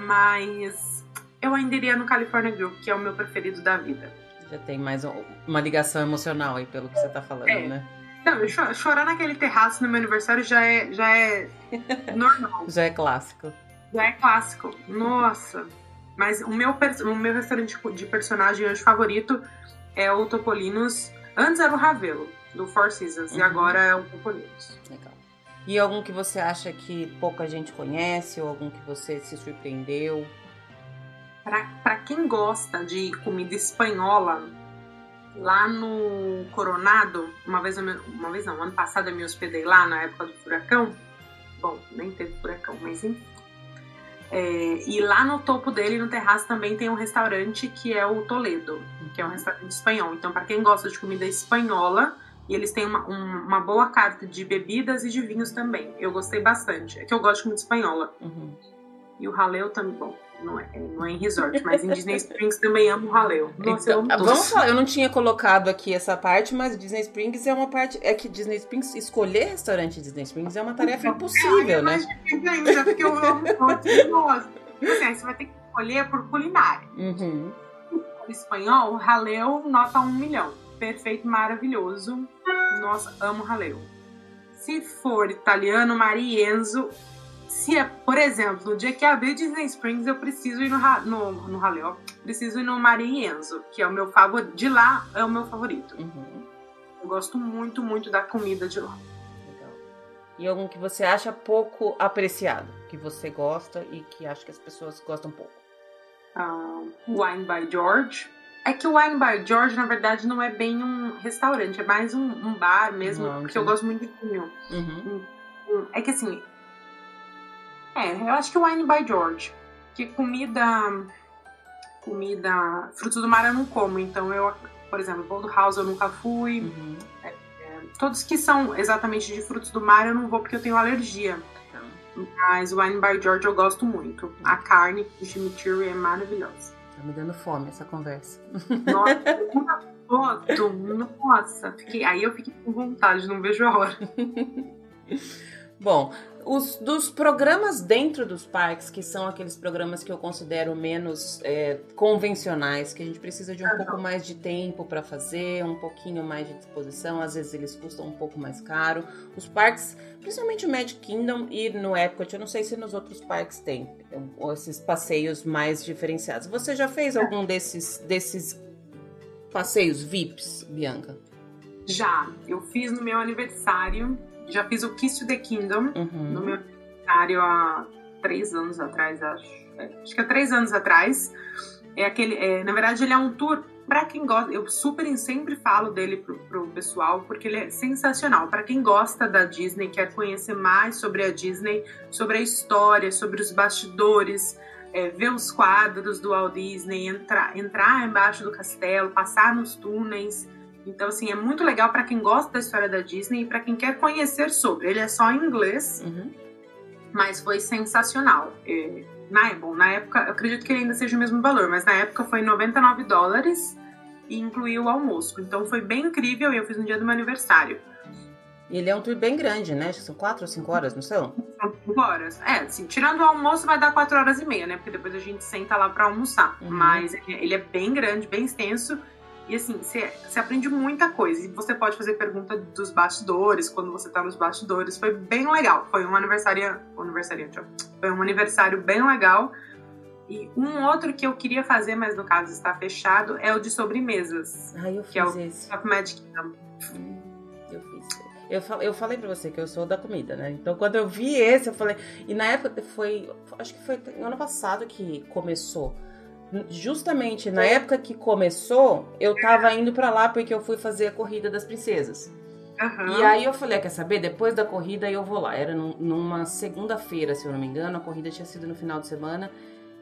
Mas eu ainda iria no California Grill, que é o meu preferido da vida. Já tem mais uma ligação emocional aí pelo que você tá falando, é. né? Não, chorar naquele terraço no meu aniversário já é, já é normal. já é clássico. É clássico. Nossa. Mas o meu, o meu restaurante de personagem hoje favorito é o Topolinos. Antes era o Ravelo, do Four Seasons, uhum. e agora é o Topolinos. Legal. E algum que você acha que pouca gente conhece, ou algum que você se surpreendeu? Para quem gosta de comida espanhola, lá no Coronado, uma vez, uma vez não, ano passado eu me hospedei lá na época do furacão. Bom, nem teve furacão, mas enfim. É, e lá no topo dele, no terraço, também tem um restaurante que é o Toledo, que é um restaurante espanhol. Então, para quem gosta de comida espanhola, e eles têm uma, um, uma, boa carta de bebidas e de vinhos também. Eu gostei bastante. É que eu gosto de comida espanhola. Uhum. E o raleu também, bom, não é, não é em resort, mas em Disney Springs também amo o raleu. Nossa, então, eu vamos falar, eu não tinha colocado aqui essa parte, mas Disney Springs é uma parte. É que Disney Springs, escolher restaurante Disney Springs é uma tarefa impossível, é, né? Ainda, porque eu amo. Nossa. Assim, você vai ter que escolher por culinária. Uhum. Espanhol, raleu, nota um milhão. Perfeito, maravilhoso. Nossa, amo raleu. Se for italiano, Marienzo, se é, por exemplo, no dia que abrir Disney Springs, eu preciso ir no, no, no Raleigh, preciso ir no Marienzo, que é o meu favorito. De lá é o meu favorito. Uhum. Eu gosto muito, muito da comida de lá. Legal. E algum que você acha pouco apreciado, que você gosta e que acha que as pessoas gostam pouco? Uh, Wine by George. É que o Wine by George, na verdade, não é bem um restaurante, é mais um, um bar mesmo, não, porque eu gosto muito de vinho. Uhum. É que assim, é, eu acho que o Wine by George. Que comida. Comida. Frutos do mar eu não como, então eu, por exemplo, Bold House eu nunca fui. Uhum. É, é, todos que são exatamente de frutos do mar eu não vou porque eu tenho alergia. Tá. Mas o Wine by George eu gosto muito. A carne de chimichurri é maravilhosa. Tá me dando fome essa conversa. Nossa, uma foto. Nossa, fiquei, aí eu fiquei com vontade, não vejo a hora. Bom, os dos programas dentro dos parques, que são aqueles programas que eu considero menos é, convencionais, que a gente precisa de um pouco mais de tempo para fazer, um pouquinho mais de disposição, às vezes eles custam um pouco mais caro. Os parques, principalmente o Magic Kingdom e no Epcot, eu não sei se nos outros parques tem esses passeios mais diferenciados. Você já fez algum desses, desses passeios VIPs, Bianca? Já, eu fiz no meu aniversário já fiz o Kiss to the Kingdom uhum. no meu aniversário há três anos atrás, acho. É, acho que há três anos atrás. É aquele, é, na verdade, ele é um tour para quem gosta. Eu super sempre falo dele pro, pro pessoal porque ele é sensacional. Para quem gosta da Disney, quer conhecer mais sobre a Disney, sobre a história, sobre os bastidores. É, ver os quadros do Walt Disney, entrar, entrar embaixo do castelo, passar nos túneis, então, assim, é muito legal para quem gosta da história da Disney e para quem quer conhecer sobre. Ele é só em inglês, uhum. mas foi sensacional. E, na, bom, na época, eu acredito que ele ainda seja o mesmo valor, mas na época foi 99 dólares e incluiu o almoço. Então foi bem incrível e eu fiz no dia do meu aniversário. E ele é um tour bem grande, né? São quatro ou cinco horas, não são? São cinco horas. É, assim, tirando o almoço vai dar quatro horas e meia, né? Porque depois a gente senta lá para almoçar. Uhum. Mas ele é bem grande, bem extenso. E assim, você, você aprende muita coisa. E você pode fazer pergunta dos bastidores, quando você tá nos bastidores. Foi bem legal. Foi um aniversário. Aniversário, Foi um aniversário bem legal. E um outro que eu queria fazer, mas no caso está fechado, é o de sobremesas. Ah, eu fiz que é o esse. Of Magic Kingdom. Hum, eu fiz. Eu, eu falei pra você que eu sou da comida, né? Então quando eu vi esse, eu falei. E na época foi. Acho que foi no ano passado que começou justamente na época que começou, eu tava indo para lá porque eu fui fazer a corrida das princesas. Uhum. E aí eu falei, ah, quer saber? Depois da corrida eu vou lá. Era numa segunda-feira, se eu não me engano, a corrida tinha sido no final de semana.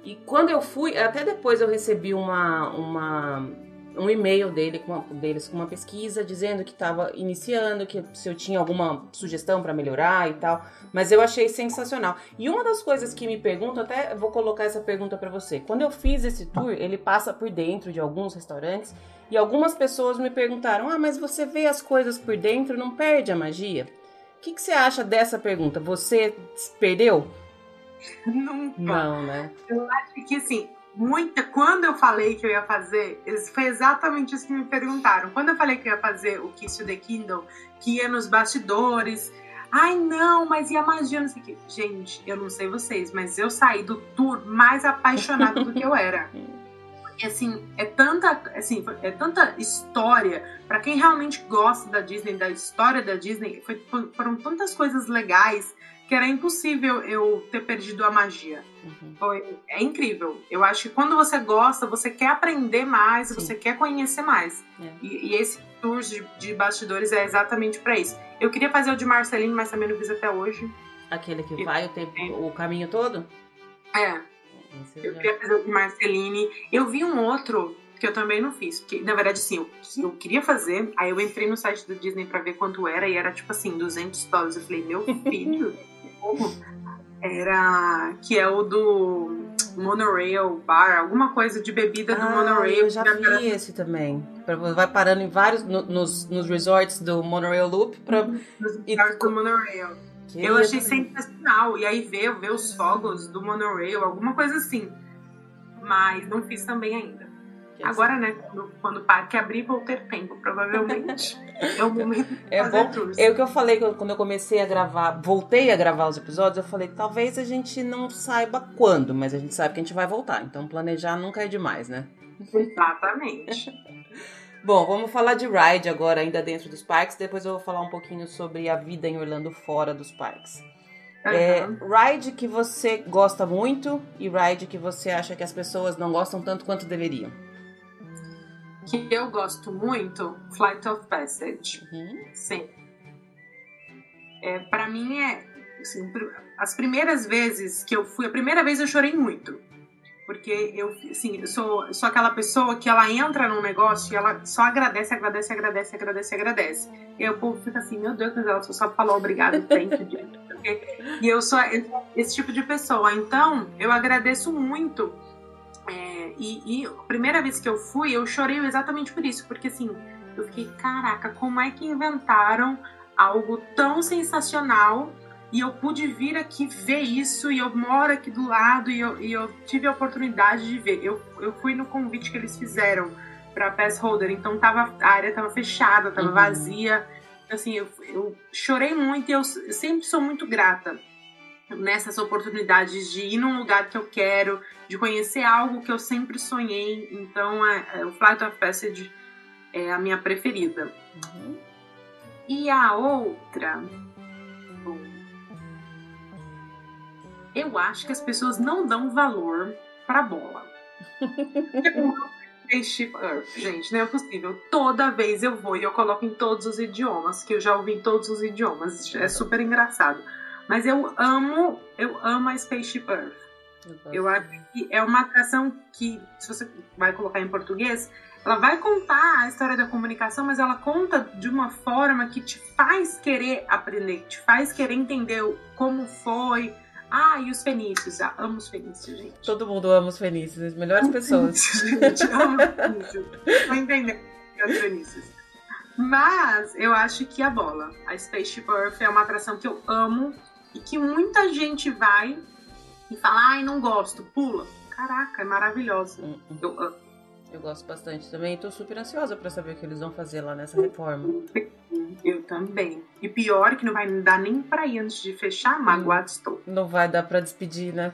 E quando eu fui, até depois eu recebi uma, uma um e-mail dele com uma, deles com uma pesquisa dizendo que estava iniciando, que se eu tinha alguma sugestão para melhorar e tal. Mas eu achei sensacional. E uma das coisas que me perguntam, até vou colocar essa pergunta para você. Quando eu fiz esse tour, ele passa por dentro de alguns restaurantes e algumas pessoas me perguntaram: Ah, mas você vê as coisas por dentro, não perde a magia? O que, que você acha dessa pergunta? Você perdeu? Nunca. Não, né? Eu acho que assim, muita. Quando eu falei que eu ia fazer, foi exatamente isso que me perguntaram. Quando eu falei que eu ia fazer o Kiss the Kindle, que ia nos bastidores, Ai, não, mas e a magia? Não sei o quê. Gente, eu não sei vocês, mas eu saí do tour mais apaixonada do que eu era. E assim, é tanta, assim, é tanta história. para quem realmente gosta da Disney, da história da Disney, foi, foram tantas coisas legais que era impossível eu ter perdido a magia. Uhum. Foi, é incrível. Eu acho que quando você gosta, você quer aprender mais, Sim. você quer conhecer mais. É. E, e, esse tour de, de bastidores é exatamente para isso. Eu queria fazer o de Marcelinho, mas também não fiz até hoje. Aquele que vai o, tempo, o caminho todo? É. eu queria fazer o de Marceline. Eu vi um outro que eu também não fiz. Porque, na verdade, sim, eu, eu queria fazer. Aí eu entrei no site do Disney para ver quanto era e era tipo assim, 200 dólares. Eu falei, meu filho era que é o do monorail bar, alguma coisa de bebida do ah, monorail. Eu já vi esse também. Vai parando em vários no, nos, nos resorts do monorail loop para nos resorts do monorail. Que eu achei sensacional. E aí ver, ver os fogos do monorail, alguma coisa assim. Mas não fiz também ainda. Agora, né, quando, o parque abrir, vou ter tempo, provavelmente. é o momento de é fazer bom. É o que eu falei quando eu comecei a gravar, voltei a gravar os episódios, eu falei, talvez a gente não saiba quando, mas a gente sabe que a gente vai voltar. Então planejar nunca é demais, né? Exatamente. Bom, vamos falar de ride agora, ainda dentro dos parques. Depois eu vou falar um pouquinho sobre a vida em Orlando fora dos parques. Uhum. É, ride que você gosta muito e ride que você acha que as pessoas não gostam tanto quanto deveriam que eu gosto muito, Flight of Passage. Uhum. Sim. É, para mim é assim, as primeiras vezes que eu fui, a primeira vez eu chorei muito. Porque eu, assim, eu sou, sou aquela pessoa que ela entra num negócio e ela só agradece, agradece, agradece, agradece, agradece. E aí o povo fica assim, meu Deus, mas ela só falou obrigado, thank you. e eu sou esse tipo de pessoa. Então, eu agradeço muito é, e, e, a primeira vez que eu fui, eu chorei exatamente por isso, porque assim, eu fiquei, caraca, como é que inventaram algo tão sensacional e eu pude vir aqui ver isso e eu moro aqui do lado e eu, e eu tive a oportunidade de ver. Eu, eu fui no convite que eles fizeram para pass holder, então tava, a área tava fechada, tava uhum. vazia. Assim, eu, eu chorei muito e eu, eu sempre sou muito grata nessas oportunidades de ir num lugar que eu quero, de conhecer algo que eu sempre sonhei. Então, é, é, o Flight of Passage é a minha preferida. Uhum. E a outra. Bom, eu acho que as pessoas não dão valor pra bola. Earth, gente, não é possível. Toda vez eu vou e eu coloco em todos os idiomas, que eu já ouvi em todos os idiomas. É super engraçado. Mas eu amo, eu amo a Spaceship Earth. Eu, eu acho que é uma atração que, se você vai colocar em português, ela vai contar a história da comunicação, mas ela conta de uma forma que te faz querer aprender, te faz querer entender como foi. Ah, e os fenícios. Ah, amo os fenícios, gente. Todo mundo ama os fenícios, as melhores pessoas. gente, amo os fenícios. Tô entendendo os fenícios. Mas eu acho que a bola, a Spaceship Earth, é uma atração que eu amo e que muita gente vai e fala, ai, não gosto, pula. Caraca, é maravilhosa. Uhum. Eu amo. Eu gosto bastante também e tô super ansiosa para saber o que eles vão fazer lá nessa reforma. Eu também. E pior que não vai dar nem pra ir antes de fechar, magoado estou. Não vai dar pra despedir, né?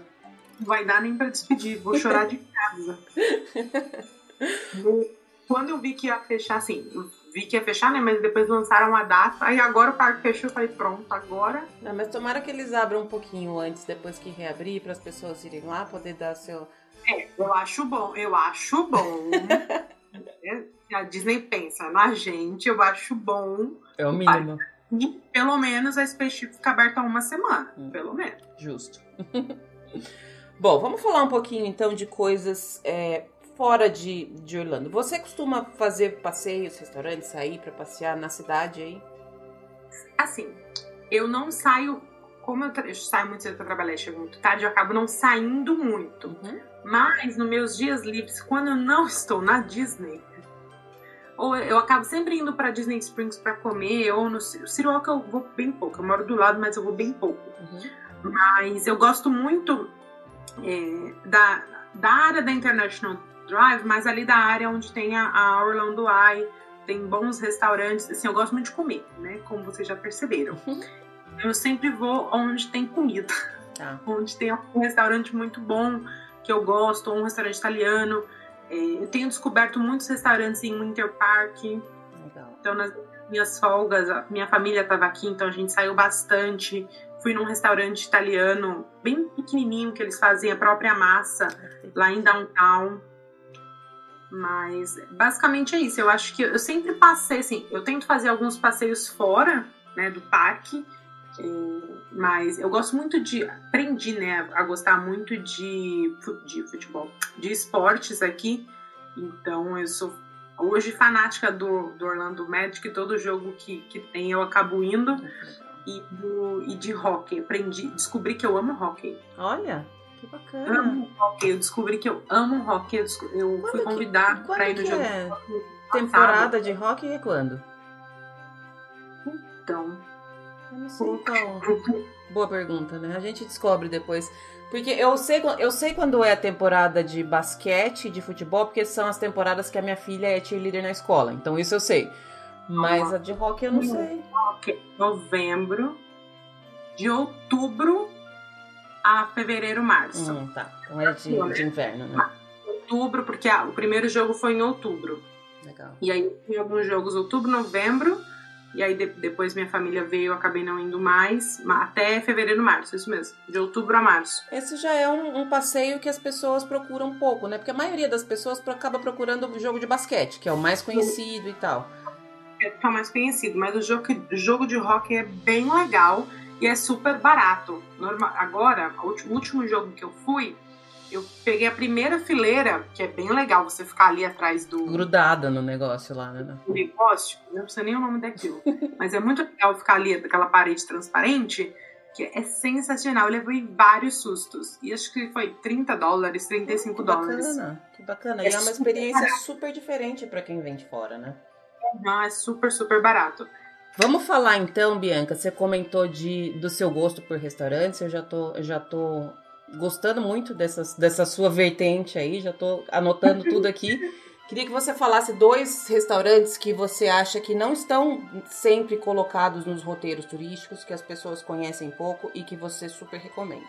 Não vai dar nem pra despedir, vou chorar de casa. Quando eu vi que ia fechar, assim, vi que ia fechar, né? Mas depois lançaram a data. Aí agora o parque fechou. Eu falei, pronto, agora. Não, mas tomara que eles abram um pouquinho antes, depois que reabrir, para as pessoas irem lá, poder dar seu. É, eu acho bom, eu acho bom. a Disney pensa na gente, eu acho bom. É o mínimo. E pelo menos a Spaceship fica aberta uma semana. Hum. Pelo menos. Justo. Bom, vamos falar um pouquinho então de coisas é, fora de, de Orlando, você costuma fazer passeios, restaurantes, sair para passear na cidade aí? Assim, eu não saio, como eu, eu saio muito cedo para trabalhar e chego muito tarde, eu acabo não saindo muito. Uhum. Mas nos meus dias livres, quando eu não estou na Disney, ou eu acabo sempre indo para Disney Springs para comer, ou no Walk eu vou bem pouco. Eu moro do lado, mas eu vou bem pouco. Uhum. Mas eu gosto muito é, da, da área da International Drive, mas ali da área onde tem a, a Orlando Eye, tem bons restaurantes, assim, eu gosto muito de comer, né? Como vocês já perceberam. eu sempre vou onde tem comida. Tá. Onde tem um restaurante muito bom que eu gosto, ou um restaurante italiano. É, eu tenho descoberto muitos restaurantes em Winter Park. Legal. Então, nas minhas folgas, a minha família estava aqui, então a gente saiu bastante. Fui num restaurante italiano bem pequenininho que eles fazem a própria massa lá em downtown. Mas basicamente é isso. Eu acho que eu sempre passei assim. Eu tento fazer alguns passeios fora, né, do parque. É, mas eu gosto muito de. Aprendi, né, a gostar muito de, de futebol, de esportes aqui. Então eu sou hoje fanática do, do Orlando Magic. Todo jogo que, que tem eu acabo indo e, do, e de hockey. Aprendi, descobri que eu amo hockey. Olha, que bacana. Amo hockey. Eu descobri que eu amo hockey. Eu, eu fui convidada para ir no jogo. É? Temporada de hockey é quando? Então. Eu não sei qual. Boa pergunta, né? A gente descobre depois. Porque eu sei, eu sei quando é a temporada de basquete, de futebol, porque são as temporadas que a minha filha é cheerleader na escola. Então isso eu sei. Mas a de rock eu não sei. Rock, novembro, de outubro a fevereiro, março. Hum, tá. Então é de, de inverno, né? Outubro, porque ah, o primeiro jogo foi em outubro. Legal. E aí tem alguns jogos outubro, novembro. E aí de, depois minha família veio, eu acabei não indo mais. Até fevereiro, março, isso mesmo. De outubro a março. Esse já é um, um passeio que as pessoas procuram um pouco, né? Porque a maioria das pessoas acaba procurando o jogo de basquete, que é o mais conhecido e tal é mais conhecido, mas o jogo, jogo de hockey é bem legal e é super barato. Normal, agora, o último jogo que eu fui, eu peguei a primeira fileira, que é bem legal você ficar ali atrás do. Grudada no negócio lá, né? O negócio, não sei nem o nome daquilo. mas é muito legal ficar ali, daquela parede transparente, que é sensacional. Eu levei vários sustos. E acho que foi 30 dólares, 35 que dólares. Bacana, que bacana. É e é uma experiência super diferente para quem vem de fora, né? Não, é super, super barato. Vamos falar então, Bianca. Você comentou de, do seu gosto por restaurantes. Eu já tô, já tô gostando muito dessas, dessa sua vertente aí. Já tô anotando tudo aqui. Queria que você falasse dois restaurantes que você acha que não estão sempre colocados nos roteiros turísticos, que as pessoas conhecem pouco e que você super recomenda.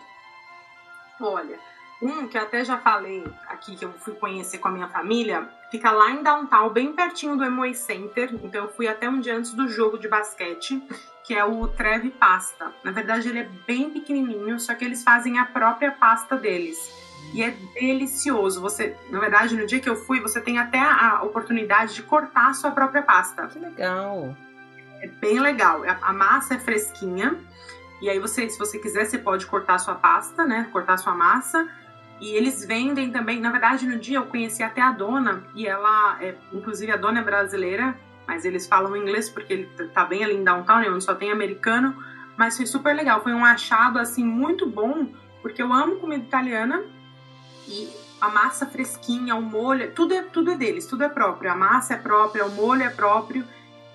Olha, um que eu até já falei aqui, que eu fui conhecer com a minha família, fica lá em Downtown, bem pertinho do Amway Center. Então eu fui até um dia antes do jogo de basquete, que é o Trevi Pasta. Na verdade, ele é bem pequenininho, só que eles fazem a própria pasta deles. E é delicioso. Você, na verdade, no dia que eu fui, você tem até a oportunidade de cortar a sua própria pasta. Que legal. É bem legal. A massa é fresquinha. E aí você, se você quiser, você pode cortar a sua pasta, né? Cortar a sua massa e eles vendem também, na verdade, no dia eu conheci até a dona, e ela, é, inclusive a dona é brasileira, mas eles falam inglês porque ele tá bem ali em downtown, né, onde só tem americano, mas foi super legal, foi um achado assim muito bom, porque eu amo comida italiana e a massa fresquinha, o molho, tudo é tudo é deles, tudo é próprio, a massa é própria, o molho é próprio.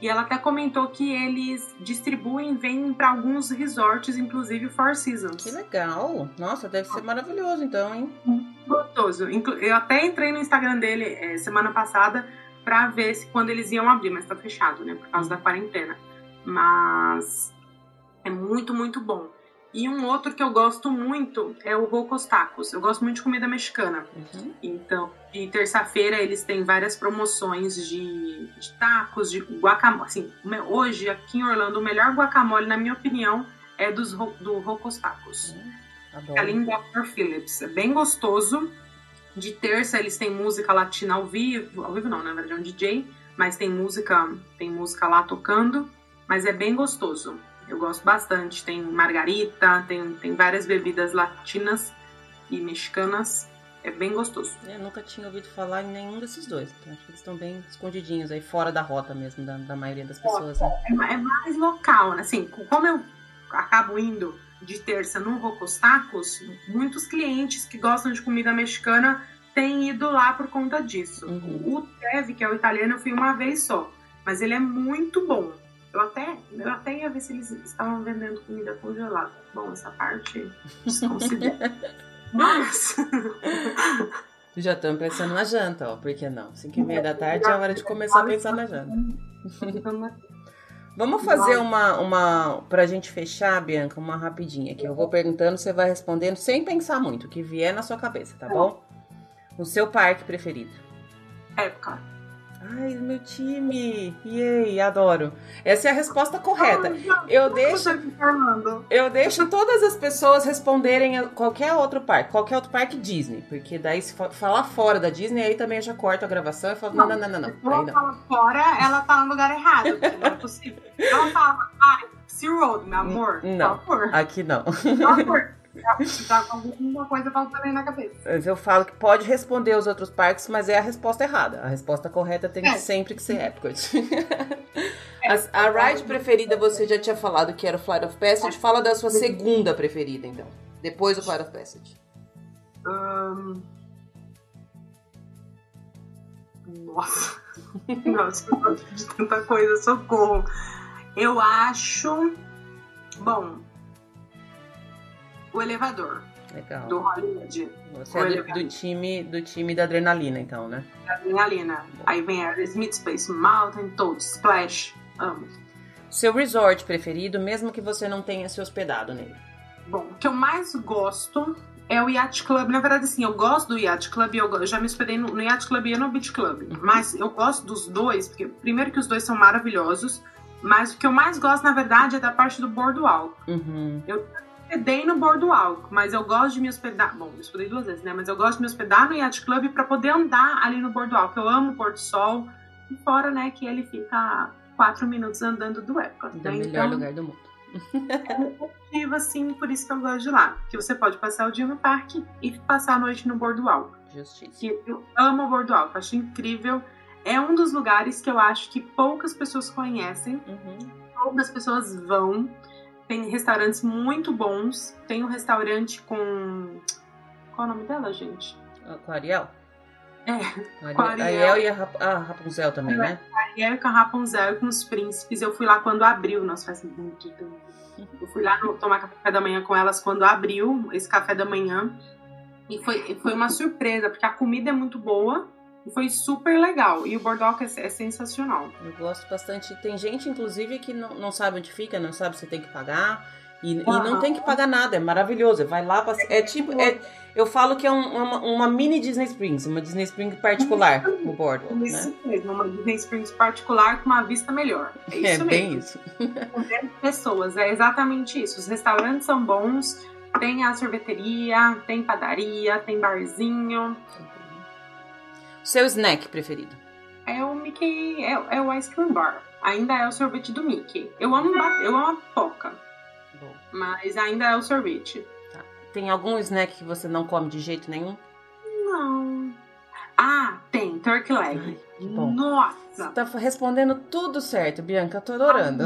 E ela até comentou que eles distribuem, vendem para alguns resorts, inclusive Four Seasons. Que legal! Nossa, deve ser maravilhoso então, hein? Gostoso. Eu até entrei no Instagram dele é, semana passada para ver se quando eles iam abrir, mas tá fechado, né? Por causa da quarentena. Mas é muito, muito bom. E um outro que eu gosto muito é o Rocos Tacos. Eu gosto muito de comida mexicana. Uhum. Então, de terça-feira eles têm várias promoções de, de tacos, de guacamole. Assim, hoje, aqui em Orlando, o melhor guacamole, na minha opinião, é dos, do Rocos Tacos. Uhum. ali em Dr. Phillips. É bem gostoso. De terça eles têm música latina ao vivo. Ao vivo não, na verdade é um DJ. Mas tem música, tem música lá tocando. Mas é bem gostoso. Eu gosto bastante. Tem margarita, tem, tem várias bebidas latinas e mexicanas. É bem gostoso. Eu nunca tinha ouvido falar em nenhum desses dois. Então acho que eles estão bem escondidinhos aí, fora da rota mesmo, da, da maioria das pessoas. Né? É, é, mais local, né? Assim, como eu acabo indo de terça no Rocostacos, muitos clientes que gostam de comida mexicana têm ido lá por conta disso. Uhum. O Trevi, que é o italiano, eu fui uma vez só. Mas ele é muito bom. Eu até, eu até ia ver se eles estavam vendendo comida congelada. Bom, essa parte desconsidera. Mas. Já estamos pensando na janta, ó. Por que não? 5 e meia da tarde é a hora de começar a pensar na janta. Vamos fazer uma, uma. Pra gente fechar, Bianca, uma rapidinha aqui. Eu vou perguntando, você vai respondendo sem pensar muito, o que vier na sua cabeça, tá bom? O seu parque preferido? Época. Ai, meu time! Yay, adoro. Essa é a resposta correta. Eu deixo, eu deixo todas as pessoas responderem a qualquer outro parque, qualquer outro parque Disney, porque daí se falar fora da Disney, aí também eu já corto a gravação e falo, não, não, não, não, não. Se ela fala fora, ela tá no lugar errado, não é possível. Ela fala, ai, Sea Road, meu amor, não. Aqui não. Por favor. Tá com alguma coisa faltando aí na cabeça. Eu falo que pode responder os outros parques, mas é a resposta errada. A resposta correta tem É. sempre que ser Epcot. As- a ride preferida você já tinha falado que era o Flight of Passage. Fala da sua segunda preferida, então. Depois do Flight of Passage. Ahn. Nossa. Nossa, eu gosto de tanta coisa, socorro. Eu acho. Bom. O elevador Legal. do Hollywood. Você é do, do time, do time da adrenalina, então, né? da Adrenalina. Aí vem Aerosmith, Space Mountain, Toad Splash. Amo. Seu resort preferido, mesmo que você não tenha se hospedado nele. Bom, o que eu mais gosto é o Yacht Club. Na verdade, assim, eu gosto do Yacht Club. Eu, já me hospedei no, no Yacht Club e no Beach Club. Mas eu gosto dos dois, porque primeiro que os dois são maravilhosos. Mas o que eu mais gosto, na verdade, é da parte do Boardwalk. Uhum. Eu hospedei no Boardwalk, mas eu gosto de me hospedar. Bom, me hospedei duas vezes, né? Mas eu gosto de me hospedar no Yacht Club pra poder andar ali no Boardwalk. Eu amo o Porto Sol. E fora, né, que ele fica quatro minutos andando do Epcot. Do né? melhor Então, lugar do mundo. motivo, assim, por isso que eu gosto de lá. Que você pode passar o dia no parque e passar a noite no Boardwalk. Justiça. Que eu amo o Boardwalk, acho incrível. É um dos lugares que eu acho que poucas pessoas conhecem, Uhum. poucas pessoas vão. Tem restaurantes muito bons. Tem um restaurante com. Qual é o nome dela, gente? Ah, Com a Ariel? É, A com a Ariel, a e a, Rap- a Rapunzel também, né? Ariel com a Rapunzel e com os príncipes. Eu fui lá quando abriu. Nossa, faz muito tempo. Eu fui lá no- tomar café da manhã com elas quando abriu esse café da manhã. E foi, foi uma surpresa, porque a comida é muito boa. Foi super legal. E o Boardwalk é, é sensacional. Eu gosto bastante. Tem gente, inclusive, que não, não sabe onde fica, não sabe se tem que pagar. E, e não tem que pagar nada, é maravilhoso. Vai lá, passa- é tipo. é- eu falo que é um- uma, uma mini Disney Springs, uma Disney Springs particular, o Boardwalk, Isso né? mesmo, uma Disney Springs particular com uma vista melhor. É isso É mesmo. bem isso. com 10 pessoas. É exatamente isso. Os restaurantes são bons, tem a sorveteria, tem padaria, tem barzinho. Seu snack preferido? É o Mickey, é, é o Ice Cream Bar. Ainda é o sorvete do Mickey. Eu amo, eu amo a poca, Bom. mas ainda é o sorvete. Tem algum snack que você não come de jeito nenhum? Não. Ah, tem turkey leg. Ai, bom. Nossa! Tá respondendo tudo certo, Bianca. Tô adorando.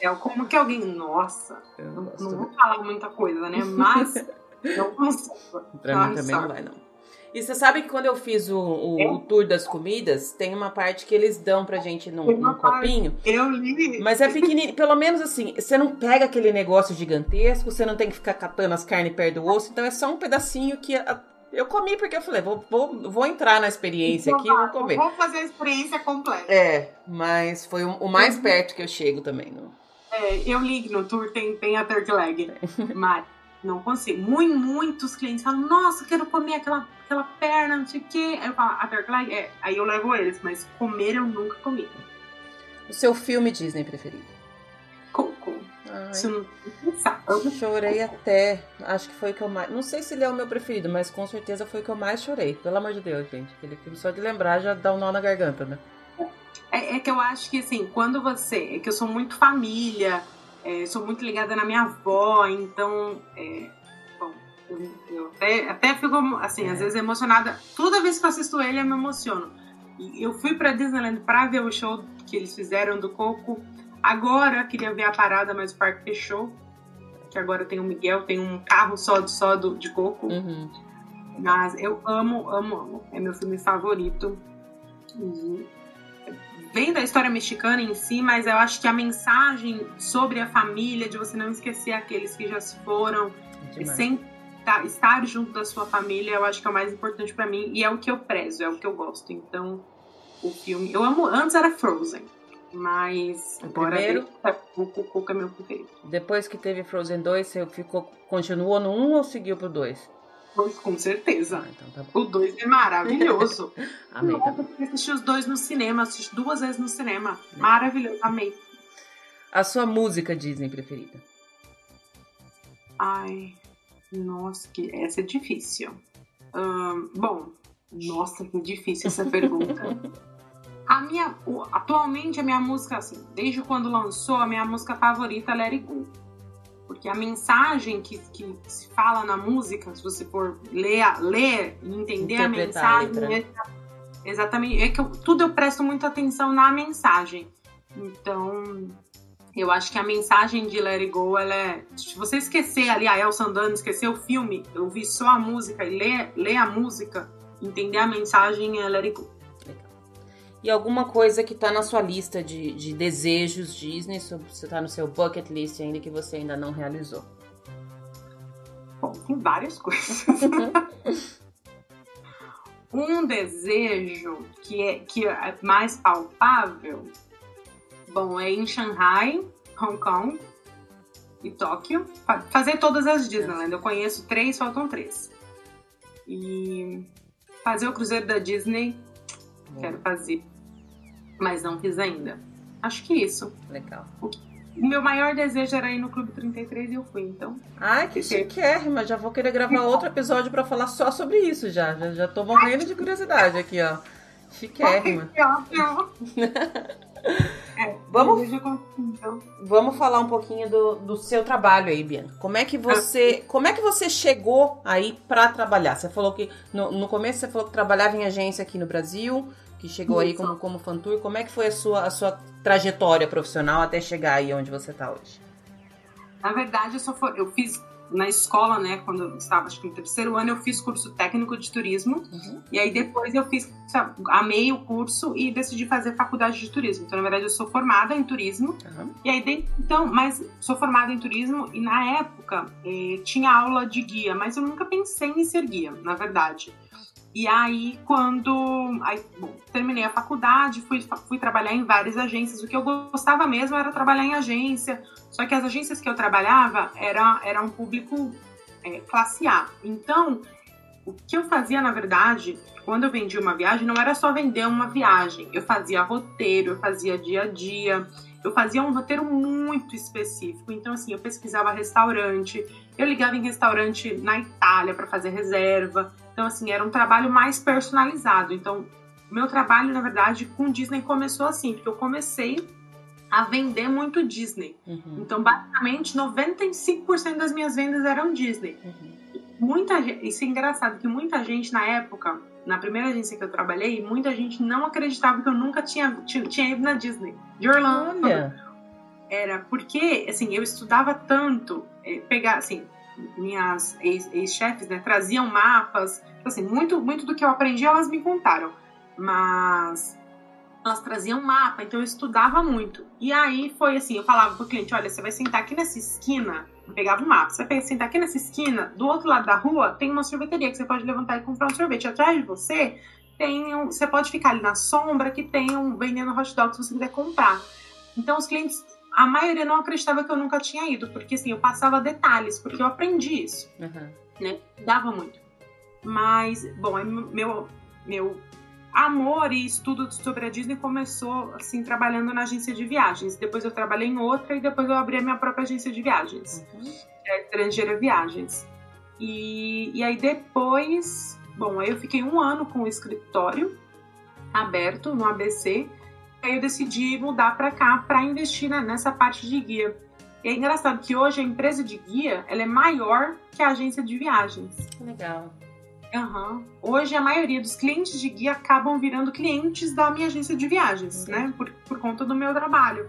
É como que alguém. Nossa! Eu Não, não vou falar muita coisa, né? Mas não consigo. Pra mim também não vai, não. E você sabe que quando eu fiz o, o- o tour das comidas, tem uma parte que eles dão pra gente num, num copinho. Eu li. Mas é pequenininho. Pelo menos assim, você não pega aquele negócio gigantesco, você não tem que ficar catando as carnes perto do osso. Então é só um pedacinho que a- eu comi porque eu falei, vou, vou, vou entrar na experiência aqui e vou comer. Vamos fazer a experiência completa. É, mas foi o, o mais perto que eu chego também. Não. É, eu li que no tour tem, tem a turkey leg, mas não consigo. Muito, muitos clientes falam, nossa, quero comer aquela, aquela perna, não sei o quê. Aí eu falo, a leg? É, aí eu levo eles, mas comer eu nunca comi. O seu filme Disney preferido? Coco. Ai, Isso não pensar. Eu chorei até. Acho que foi o que eu mais. Não sei se ele é o meu preferido, mas com certeza foi o que eu mais chorei. Pelo amor de Deus, gente. Aquele filme só de lembrar já dá um nó na garganta, né? É, é que eu acho que assim, quando você. É que eu sou muito família, é, sou muito ligada na minha avó, então. É, bom, eu, eu até, até fico, assim, É. às vezes emocionada. Toda vez que eu assisto ele, eu me emociono. E eu fui pra Disneyland pra ver o show que eles fizeram do Coco. Agora queria ver a parada, mas o parque fechou. Que agora tem o Miguel, tem um carro só, só do, de Coco. Uhum. Mas eu amo, amo, amo. É meu filme favorito. E vem da história mexicana em si, mas eu acho que a mensagem sobre a família, de você não esquecer aqueles que já se foram, Demais. sem tá- estar junto da sua família, eu acho que é o mais importante pra mim e é o que eu prezo, é o que eu gosto. Então, o filme. Eu amo. Antes era Frozen. Mas O bora primeiro? ver. O Cucuca é meu preferido. Depois que teve Frozen 2, você ficou, continuou no 1 ou seguiu pro 2? Pois, com certeza. Ah, então tá. O 2 é maravilhoso. Amei Nossa, eu assisti os dois no cinema, assisti duas vezes no cinema. Maravilhoso, amei. A sua música Disney preferida? Ai, nossa, que essa é difícil. Bom, nossa, que difícil essa pergunta. A minha, atualmente a minha música, assim, desde quando lançou, a minha música favorita é Let It Go. Porque a mensagem que, que se fala na música, se você for ler, a- ler e entender a a mensagem, letra. é- exatamente, é que eu- tudo eu presto muita atenção na mensagem. Então, eu acho que a mensagem de Let It Go, ela é. Se você esquecer ali a Elsa andando, esquecer o filme, ouvir só a música e ler, ler a música, entender a mensagem é Let It Go. E alguma coisa que tá na sua lista de, de desejos Disney, se você tá no seu bucket list ainda que você ainda não realizou? Bom, tem várias coisas. um desejo que é, que é mais palpável, bom, é em Shanghai, Hong Kong e Tóquio. Fa- Fazer todas as Disneyland. Eu conheço três, faltam três. E fazer o cruzeiro da Disney, quero fazer. Mas não fiz ainda. Acho que isso. Legal. O meu maior desejo era ir no Clube 33 e eu fui, então. Ai, que chiquérrima. Já vou querer gravar outro episódio pra falar só sobre isso já. Já, já tô morrendo de curiosidade aqui, ó. Chiquérrima. É, Vamos- com- então. Vamos falar um pouquinho do, do seu trabalho aí, Bianca. Como é que você, como é que você chegou aí pra trabalhar? Você falou que no, no começo você falou que trabalhava em agência aqui no Brasil, que chegou aí como como fantour. Como é que foi a sua a sua trajetória profissional até chegar aí onde você tá hoje? Na verdade, eu, só for- eu fiz na escola, né, quando eu estava acho que no terceiro ano, eu fiz curso técnico de turismo. Uhum. E aí depois eu fiz, sabe, amei o curso e decidi fazer faculdade de turismo. Então, na verdade, eu sou formada em turismo. Aham. E aí, então, mas sou formada em turismo e na época eh, tinha aula de guia, mas eu nunca pensei em ser guia, na verdade. E aí, quando aí, bom, terminei a faculdade, fui, fui trabalhar em várias agências. O que eu gostava mesmo era trabalhar em agência. Só que as agências que eu trabalhava era, era um público eh, classe A. Então, o que eu fazia, na verdade, quando eu vendia uma viagem, não era só vender uma viagem. Eu fazia roteiro, eu fazia dia a dia, eu fazia um roteiro muito específico. Então, assim, eu pesquisava restaurante, eu ligava em restaurante na Itália para fazer reserva. Então, assim, era um trabalho mais personalizado. Então, meu trabalho, na verdade, com Disney começou assim, porque eu comecei a vender muito Disney. Uhum. Então, basicamente, 95% das minhas vendas eram Disney Uhum. muita gente, isso é engraçado, que muita gente na época, na primeira agência que eu trabalhei, muita gente não acreditava que eu nunca tinha, tinha, tinha ido na Disney, de Orlando. Olha, Era porque, assim, eu estudava tanto, é, pegar, assim, minhas ex- ex-chefes, né, traziam mapas, assim, muito, muito do que eu aprendi elas me contaram, mas elas traziam mapa, então eu estudava muito. E aí foi assim, eu falava pro cliente, olha, você vai sentar aqui nessa esquina, eu pegava o mapa, você vai sentar aqui nessa esquina, do outro lado da rua tem uma sorveteria que você pode levantar e comprar um sorvete. Atrás de você tem um, você pode ficar ali na sombra que tem um vendendo hot dog se você quiser comprar. Então os clientes, a maioria não acreditava que eu nunca tinha ido, porque assim, eu passava detalhes, porque eu aprendi isso Uhum. né? Dava muito. Mas, bom, meu, meu amor e estudo sobre a Disney começou, assim, trabalhando na agência de viagens. Depois eu trabalhei em outra e depois eu abri a minha própria agência de viagens, Uhum. é Estrangeira Viagens. E, e aí depois, bom, aí eu fiquei um ano com o escritório aberto no ABC. Aí eu decidi mudar para cá para investir nessa parte de guia. E é engraçado que hoje a empresa de guia ela é maior que a agência de viagens. Que legal. Aham. Hoje a maioria dos clientes de guia acabam virando clientes da minha agência de viagens, Uhum. né? Por, por conta do meu trabalho.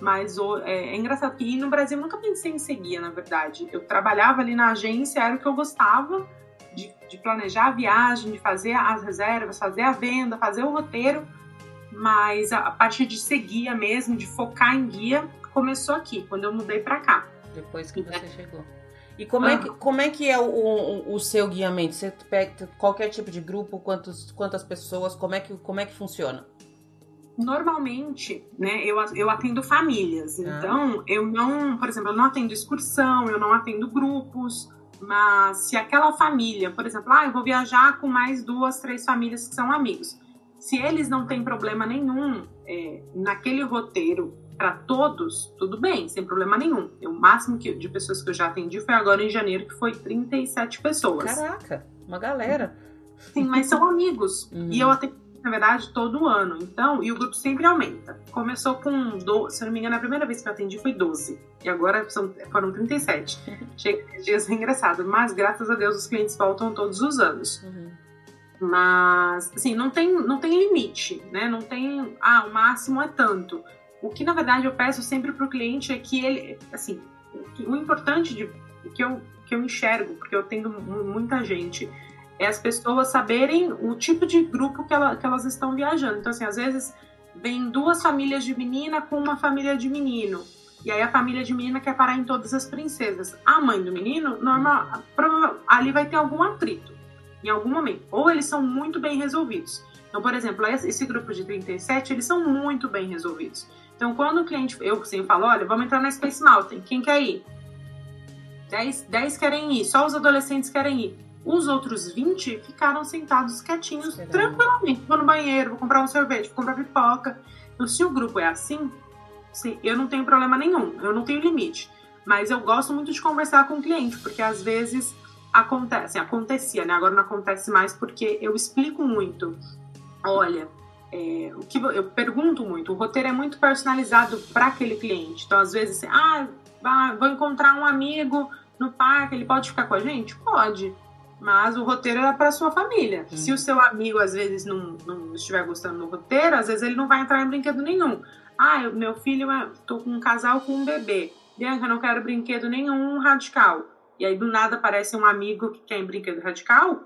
Mas é, é engraçado que no Brasil eu nunca pensei em ser guia, na verdade. Eu trabalhava ali na agência, era o que eu gostava de, de planejar a viagem, de fazer as reservas, fazer a venda, fazer o roteiro. Mas a, a parte de ser guia mesmo, de focar em guia, começou aqui, quando eu mudei pra cá. Depois que você chegou. E como é que, como é, que é o, o, o seu guiamento? Você pega qualquer tipo de grupo, quantos, quantas pessoas, como é que, como é que funciona? normalmente, né, eu, eu atendo famílias. Ah. Então, eu não, por exemplo, eu não atendo excursão, eu não atendo grupos. Mas se aquela família, por exemplo, ah, eu vou viajar com mais duas, três famílias que são amigos. Se eles não têm problema nenhum é, naquele roteiro para todos, tudo bem, sem problema nenhum. O máximo que, de pessoas que eu já atendi foi agora em janeiro, que foi 37 pessoas. Caraca, uma galera. Sim, mas são amigos. Uhum. E eu atendi, na verdade, todo ano. Então, e o grupo sempre aumenta. Começou com, do, se eu não me engano, a primeira vez que eu atendi foi 12. E agora são, foram 37. Chega dias é engraçado, mas graças a Deus os clientes voltam todos os anos. Uhum. Mas, assim, não tem, não tem limite, né? Não tem, ah, o máximo é tanto. O que na verdade eu peço sempre para o cliente é que ele, assim, o importante de que eu que eu enxergo, porque eu tenho muita gente, é as pessoas saberem o tipo de grupo que, ela, que elas estão viajando. Então, assim, às vezes vem duas famílias de menina com uma família de menino. E aí a família de menina quer parar em todas as princesas. A mãe do menino, normal, ali vai ter algum atrito em algum momento. Ou eles são muito bem resolvidos. Então, por exemplo, esse grupo de 37, eles são muito bem resolvidos. Então, quando o cliente, eu sempre falo, olha, vamos entrar na Space Mountain, quem quer ir? 10, 10 querem ir, só os adolescentes querem ir. Os outros 20 ficaram sentados quietinhos, Será? tranquilamente. Vou no banheiro, vou comprar um sorvete, vou comprar pipoca. Então, se o grupo é assim, sim, eu não tenho problema nenhum, eu não tenho limite. Mas eu gosto muito de conversar com o cliente, porque às vezes acontece, acontecia, né? Agora não acontece mais porque eu explico muito. Olha, é, o que eu pergunto muito, o roteiro é muito personalizado para aquele cliente. Então, às vezes, ah, vou encontrar um amigo no parque, ele pode ficar com a gente? Pode. Mas o roteiro é para sua família. Hum. Se o seu amigo às vezes não, não, estiver gostando do roteiro, às vezes ele não vai entrar em brinquedo nenhum. Ah, eu, meu filho, é, tô com um casal com um bebê. Bianca, não quero brinquedo nenhum radical. E aí do nada aparece um amigo que quer em brinquedo radical.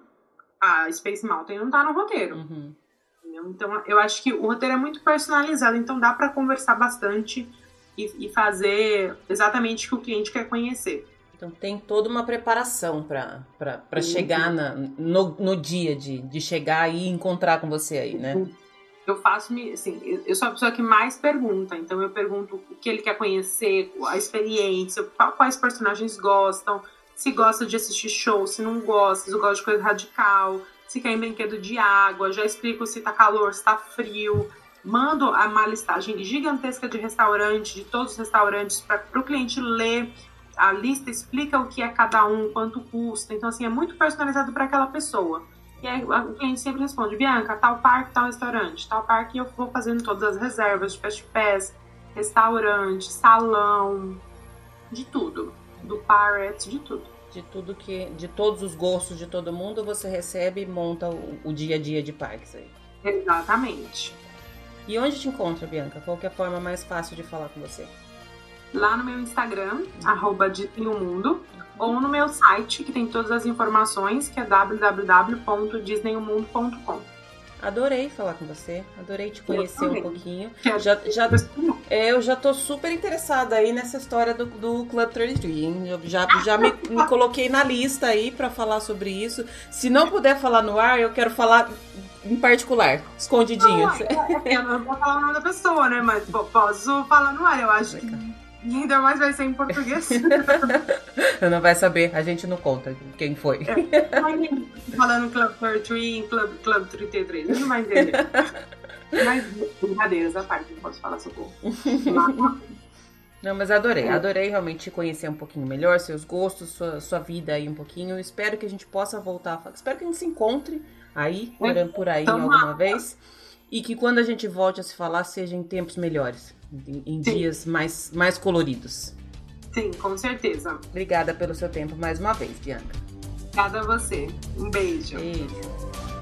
A Space Mountain não tá no roteiro. Uhum. Então, eu acho que o roteiro é muito personalizado, então dá para conversar bastante e, e, fazer exatamente o que o cliente quer conhecer. Então, tem toda uma preparação para chegar na, no, no dia de, de chegar e encontrar com você aí, né? Eu faço, assim, eu sou a pessoa que mais pergunta, então eu pergunto o que ele quer conhecer, a experiência, quais personagens gostam, se gosta de assistir show, se não gosta, se gosta de coisa radical, se quer em brinquedo de água, já explico se tá calor, se tá frio. Mando uma listagem gigantesca de restaurantes, de todos os restaurantes, para o cliente ler. A lista explica o que é cada um, quanto custa. Então, assim, é muito personalizado para aquela pessoa. E aí o cliente sempre responde: Bianca, tal parque, tal restaurante, tal parque, eu vou fazendo todas as reservas de fast restaurante, salão, de tudo. Do Pirate, de tudo de tudo que. de todos os gostos de todo mundo, você recebe e monta o, o dia a dia de parques aí. Exatamente. E onde te encontra, Bianca? Qual é a forma mais fácil de falar com você? Lá no meu Instagram, uhum. arroba Mundo, ou no meu site, que tem todas as informações, que é www.disneyomundo.com. Adorei falar com você, adorei te conhecer um pouquinho. Já, já, eu já tô super interessada aí nessa história do, do Club 33, hein? Eu já, já me, me coloquei na lista aí para falar sobre isso. Se não puder falar no ar, eu quero falar em particular, escondidinho. Não, é, é, eu não vou falar o nome da pessoa, né? Mas posso falar no ar, eu acho que e ainda mais vai ser em português. não vai saber, a gente não conta quem foi. É, falando Club 33, Club, Club 33, não vai entender. Mas brincadeiras à parte, não posso falar socorro. Não, mas adorei, adorei realmente te conhecer um pouquinho melhor, seus gostos, sua, sua vida aí um pouquinho. espero que a gente possa voltar a falar. Espero que a gente se encontre aí, por, por aí alguma vez. E que quando a gente volte a se falar, seja em tempos melhores em, dias mais, mais coloridos. Sim, com certeza. Obrigada pelo seu tempo mais uma vez, Bianca. Obrigada a você. Um beijo. Beijo.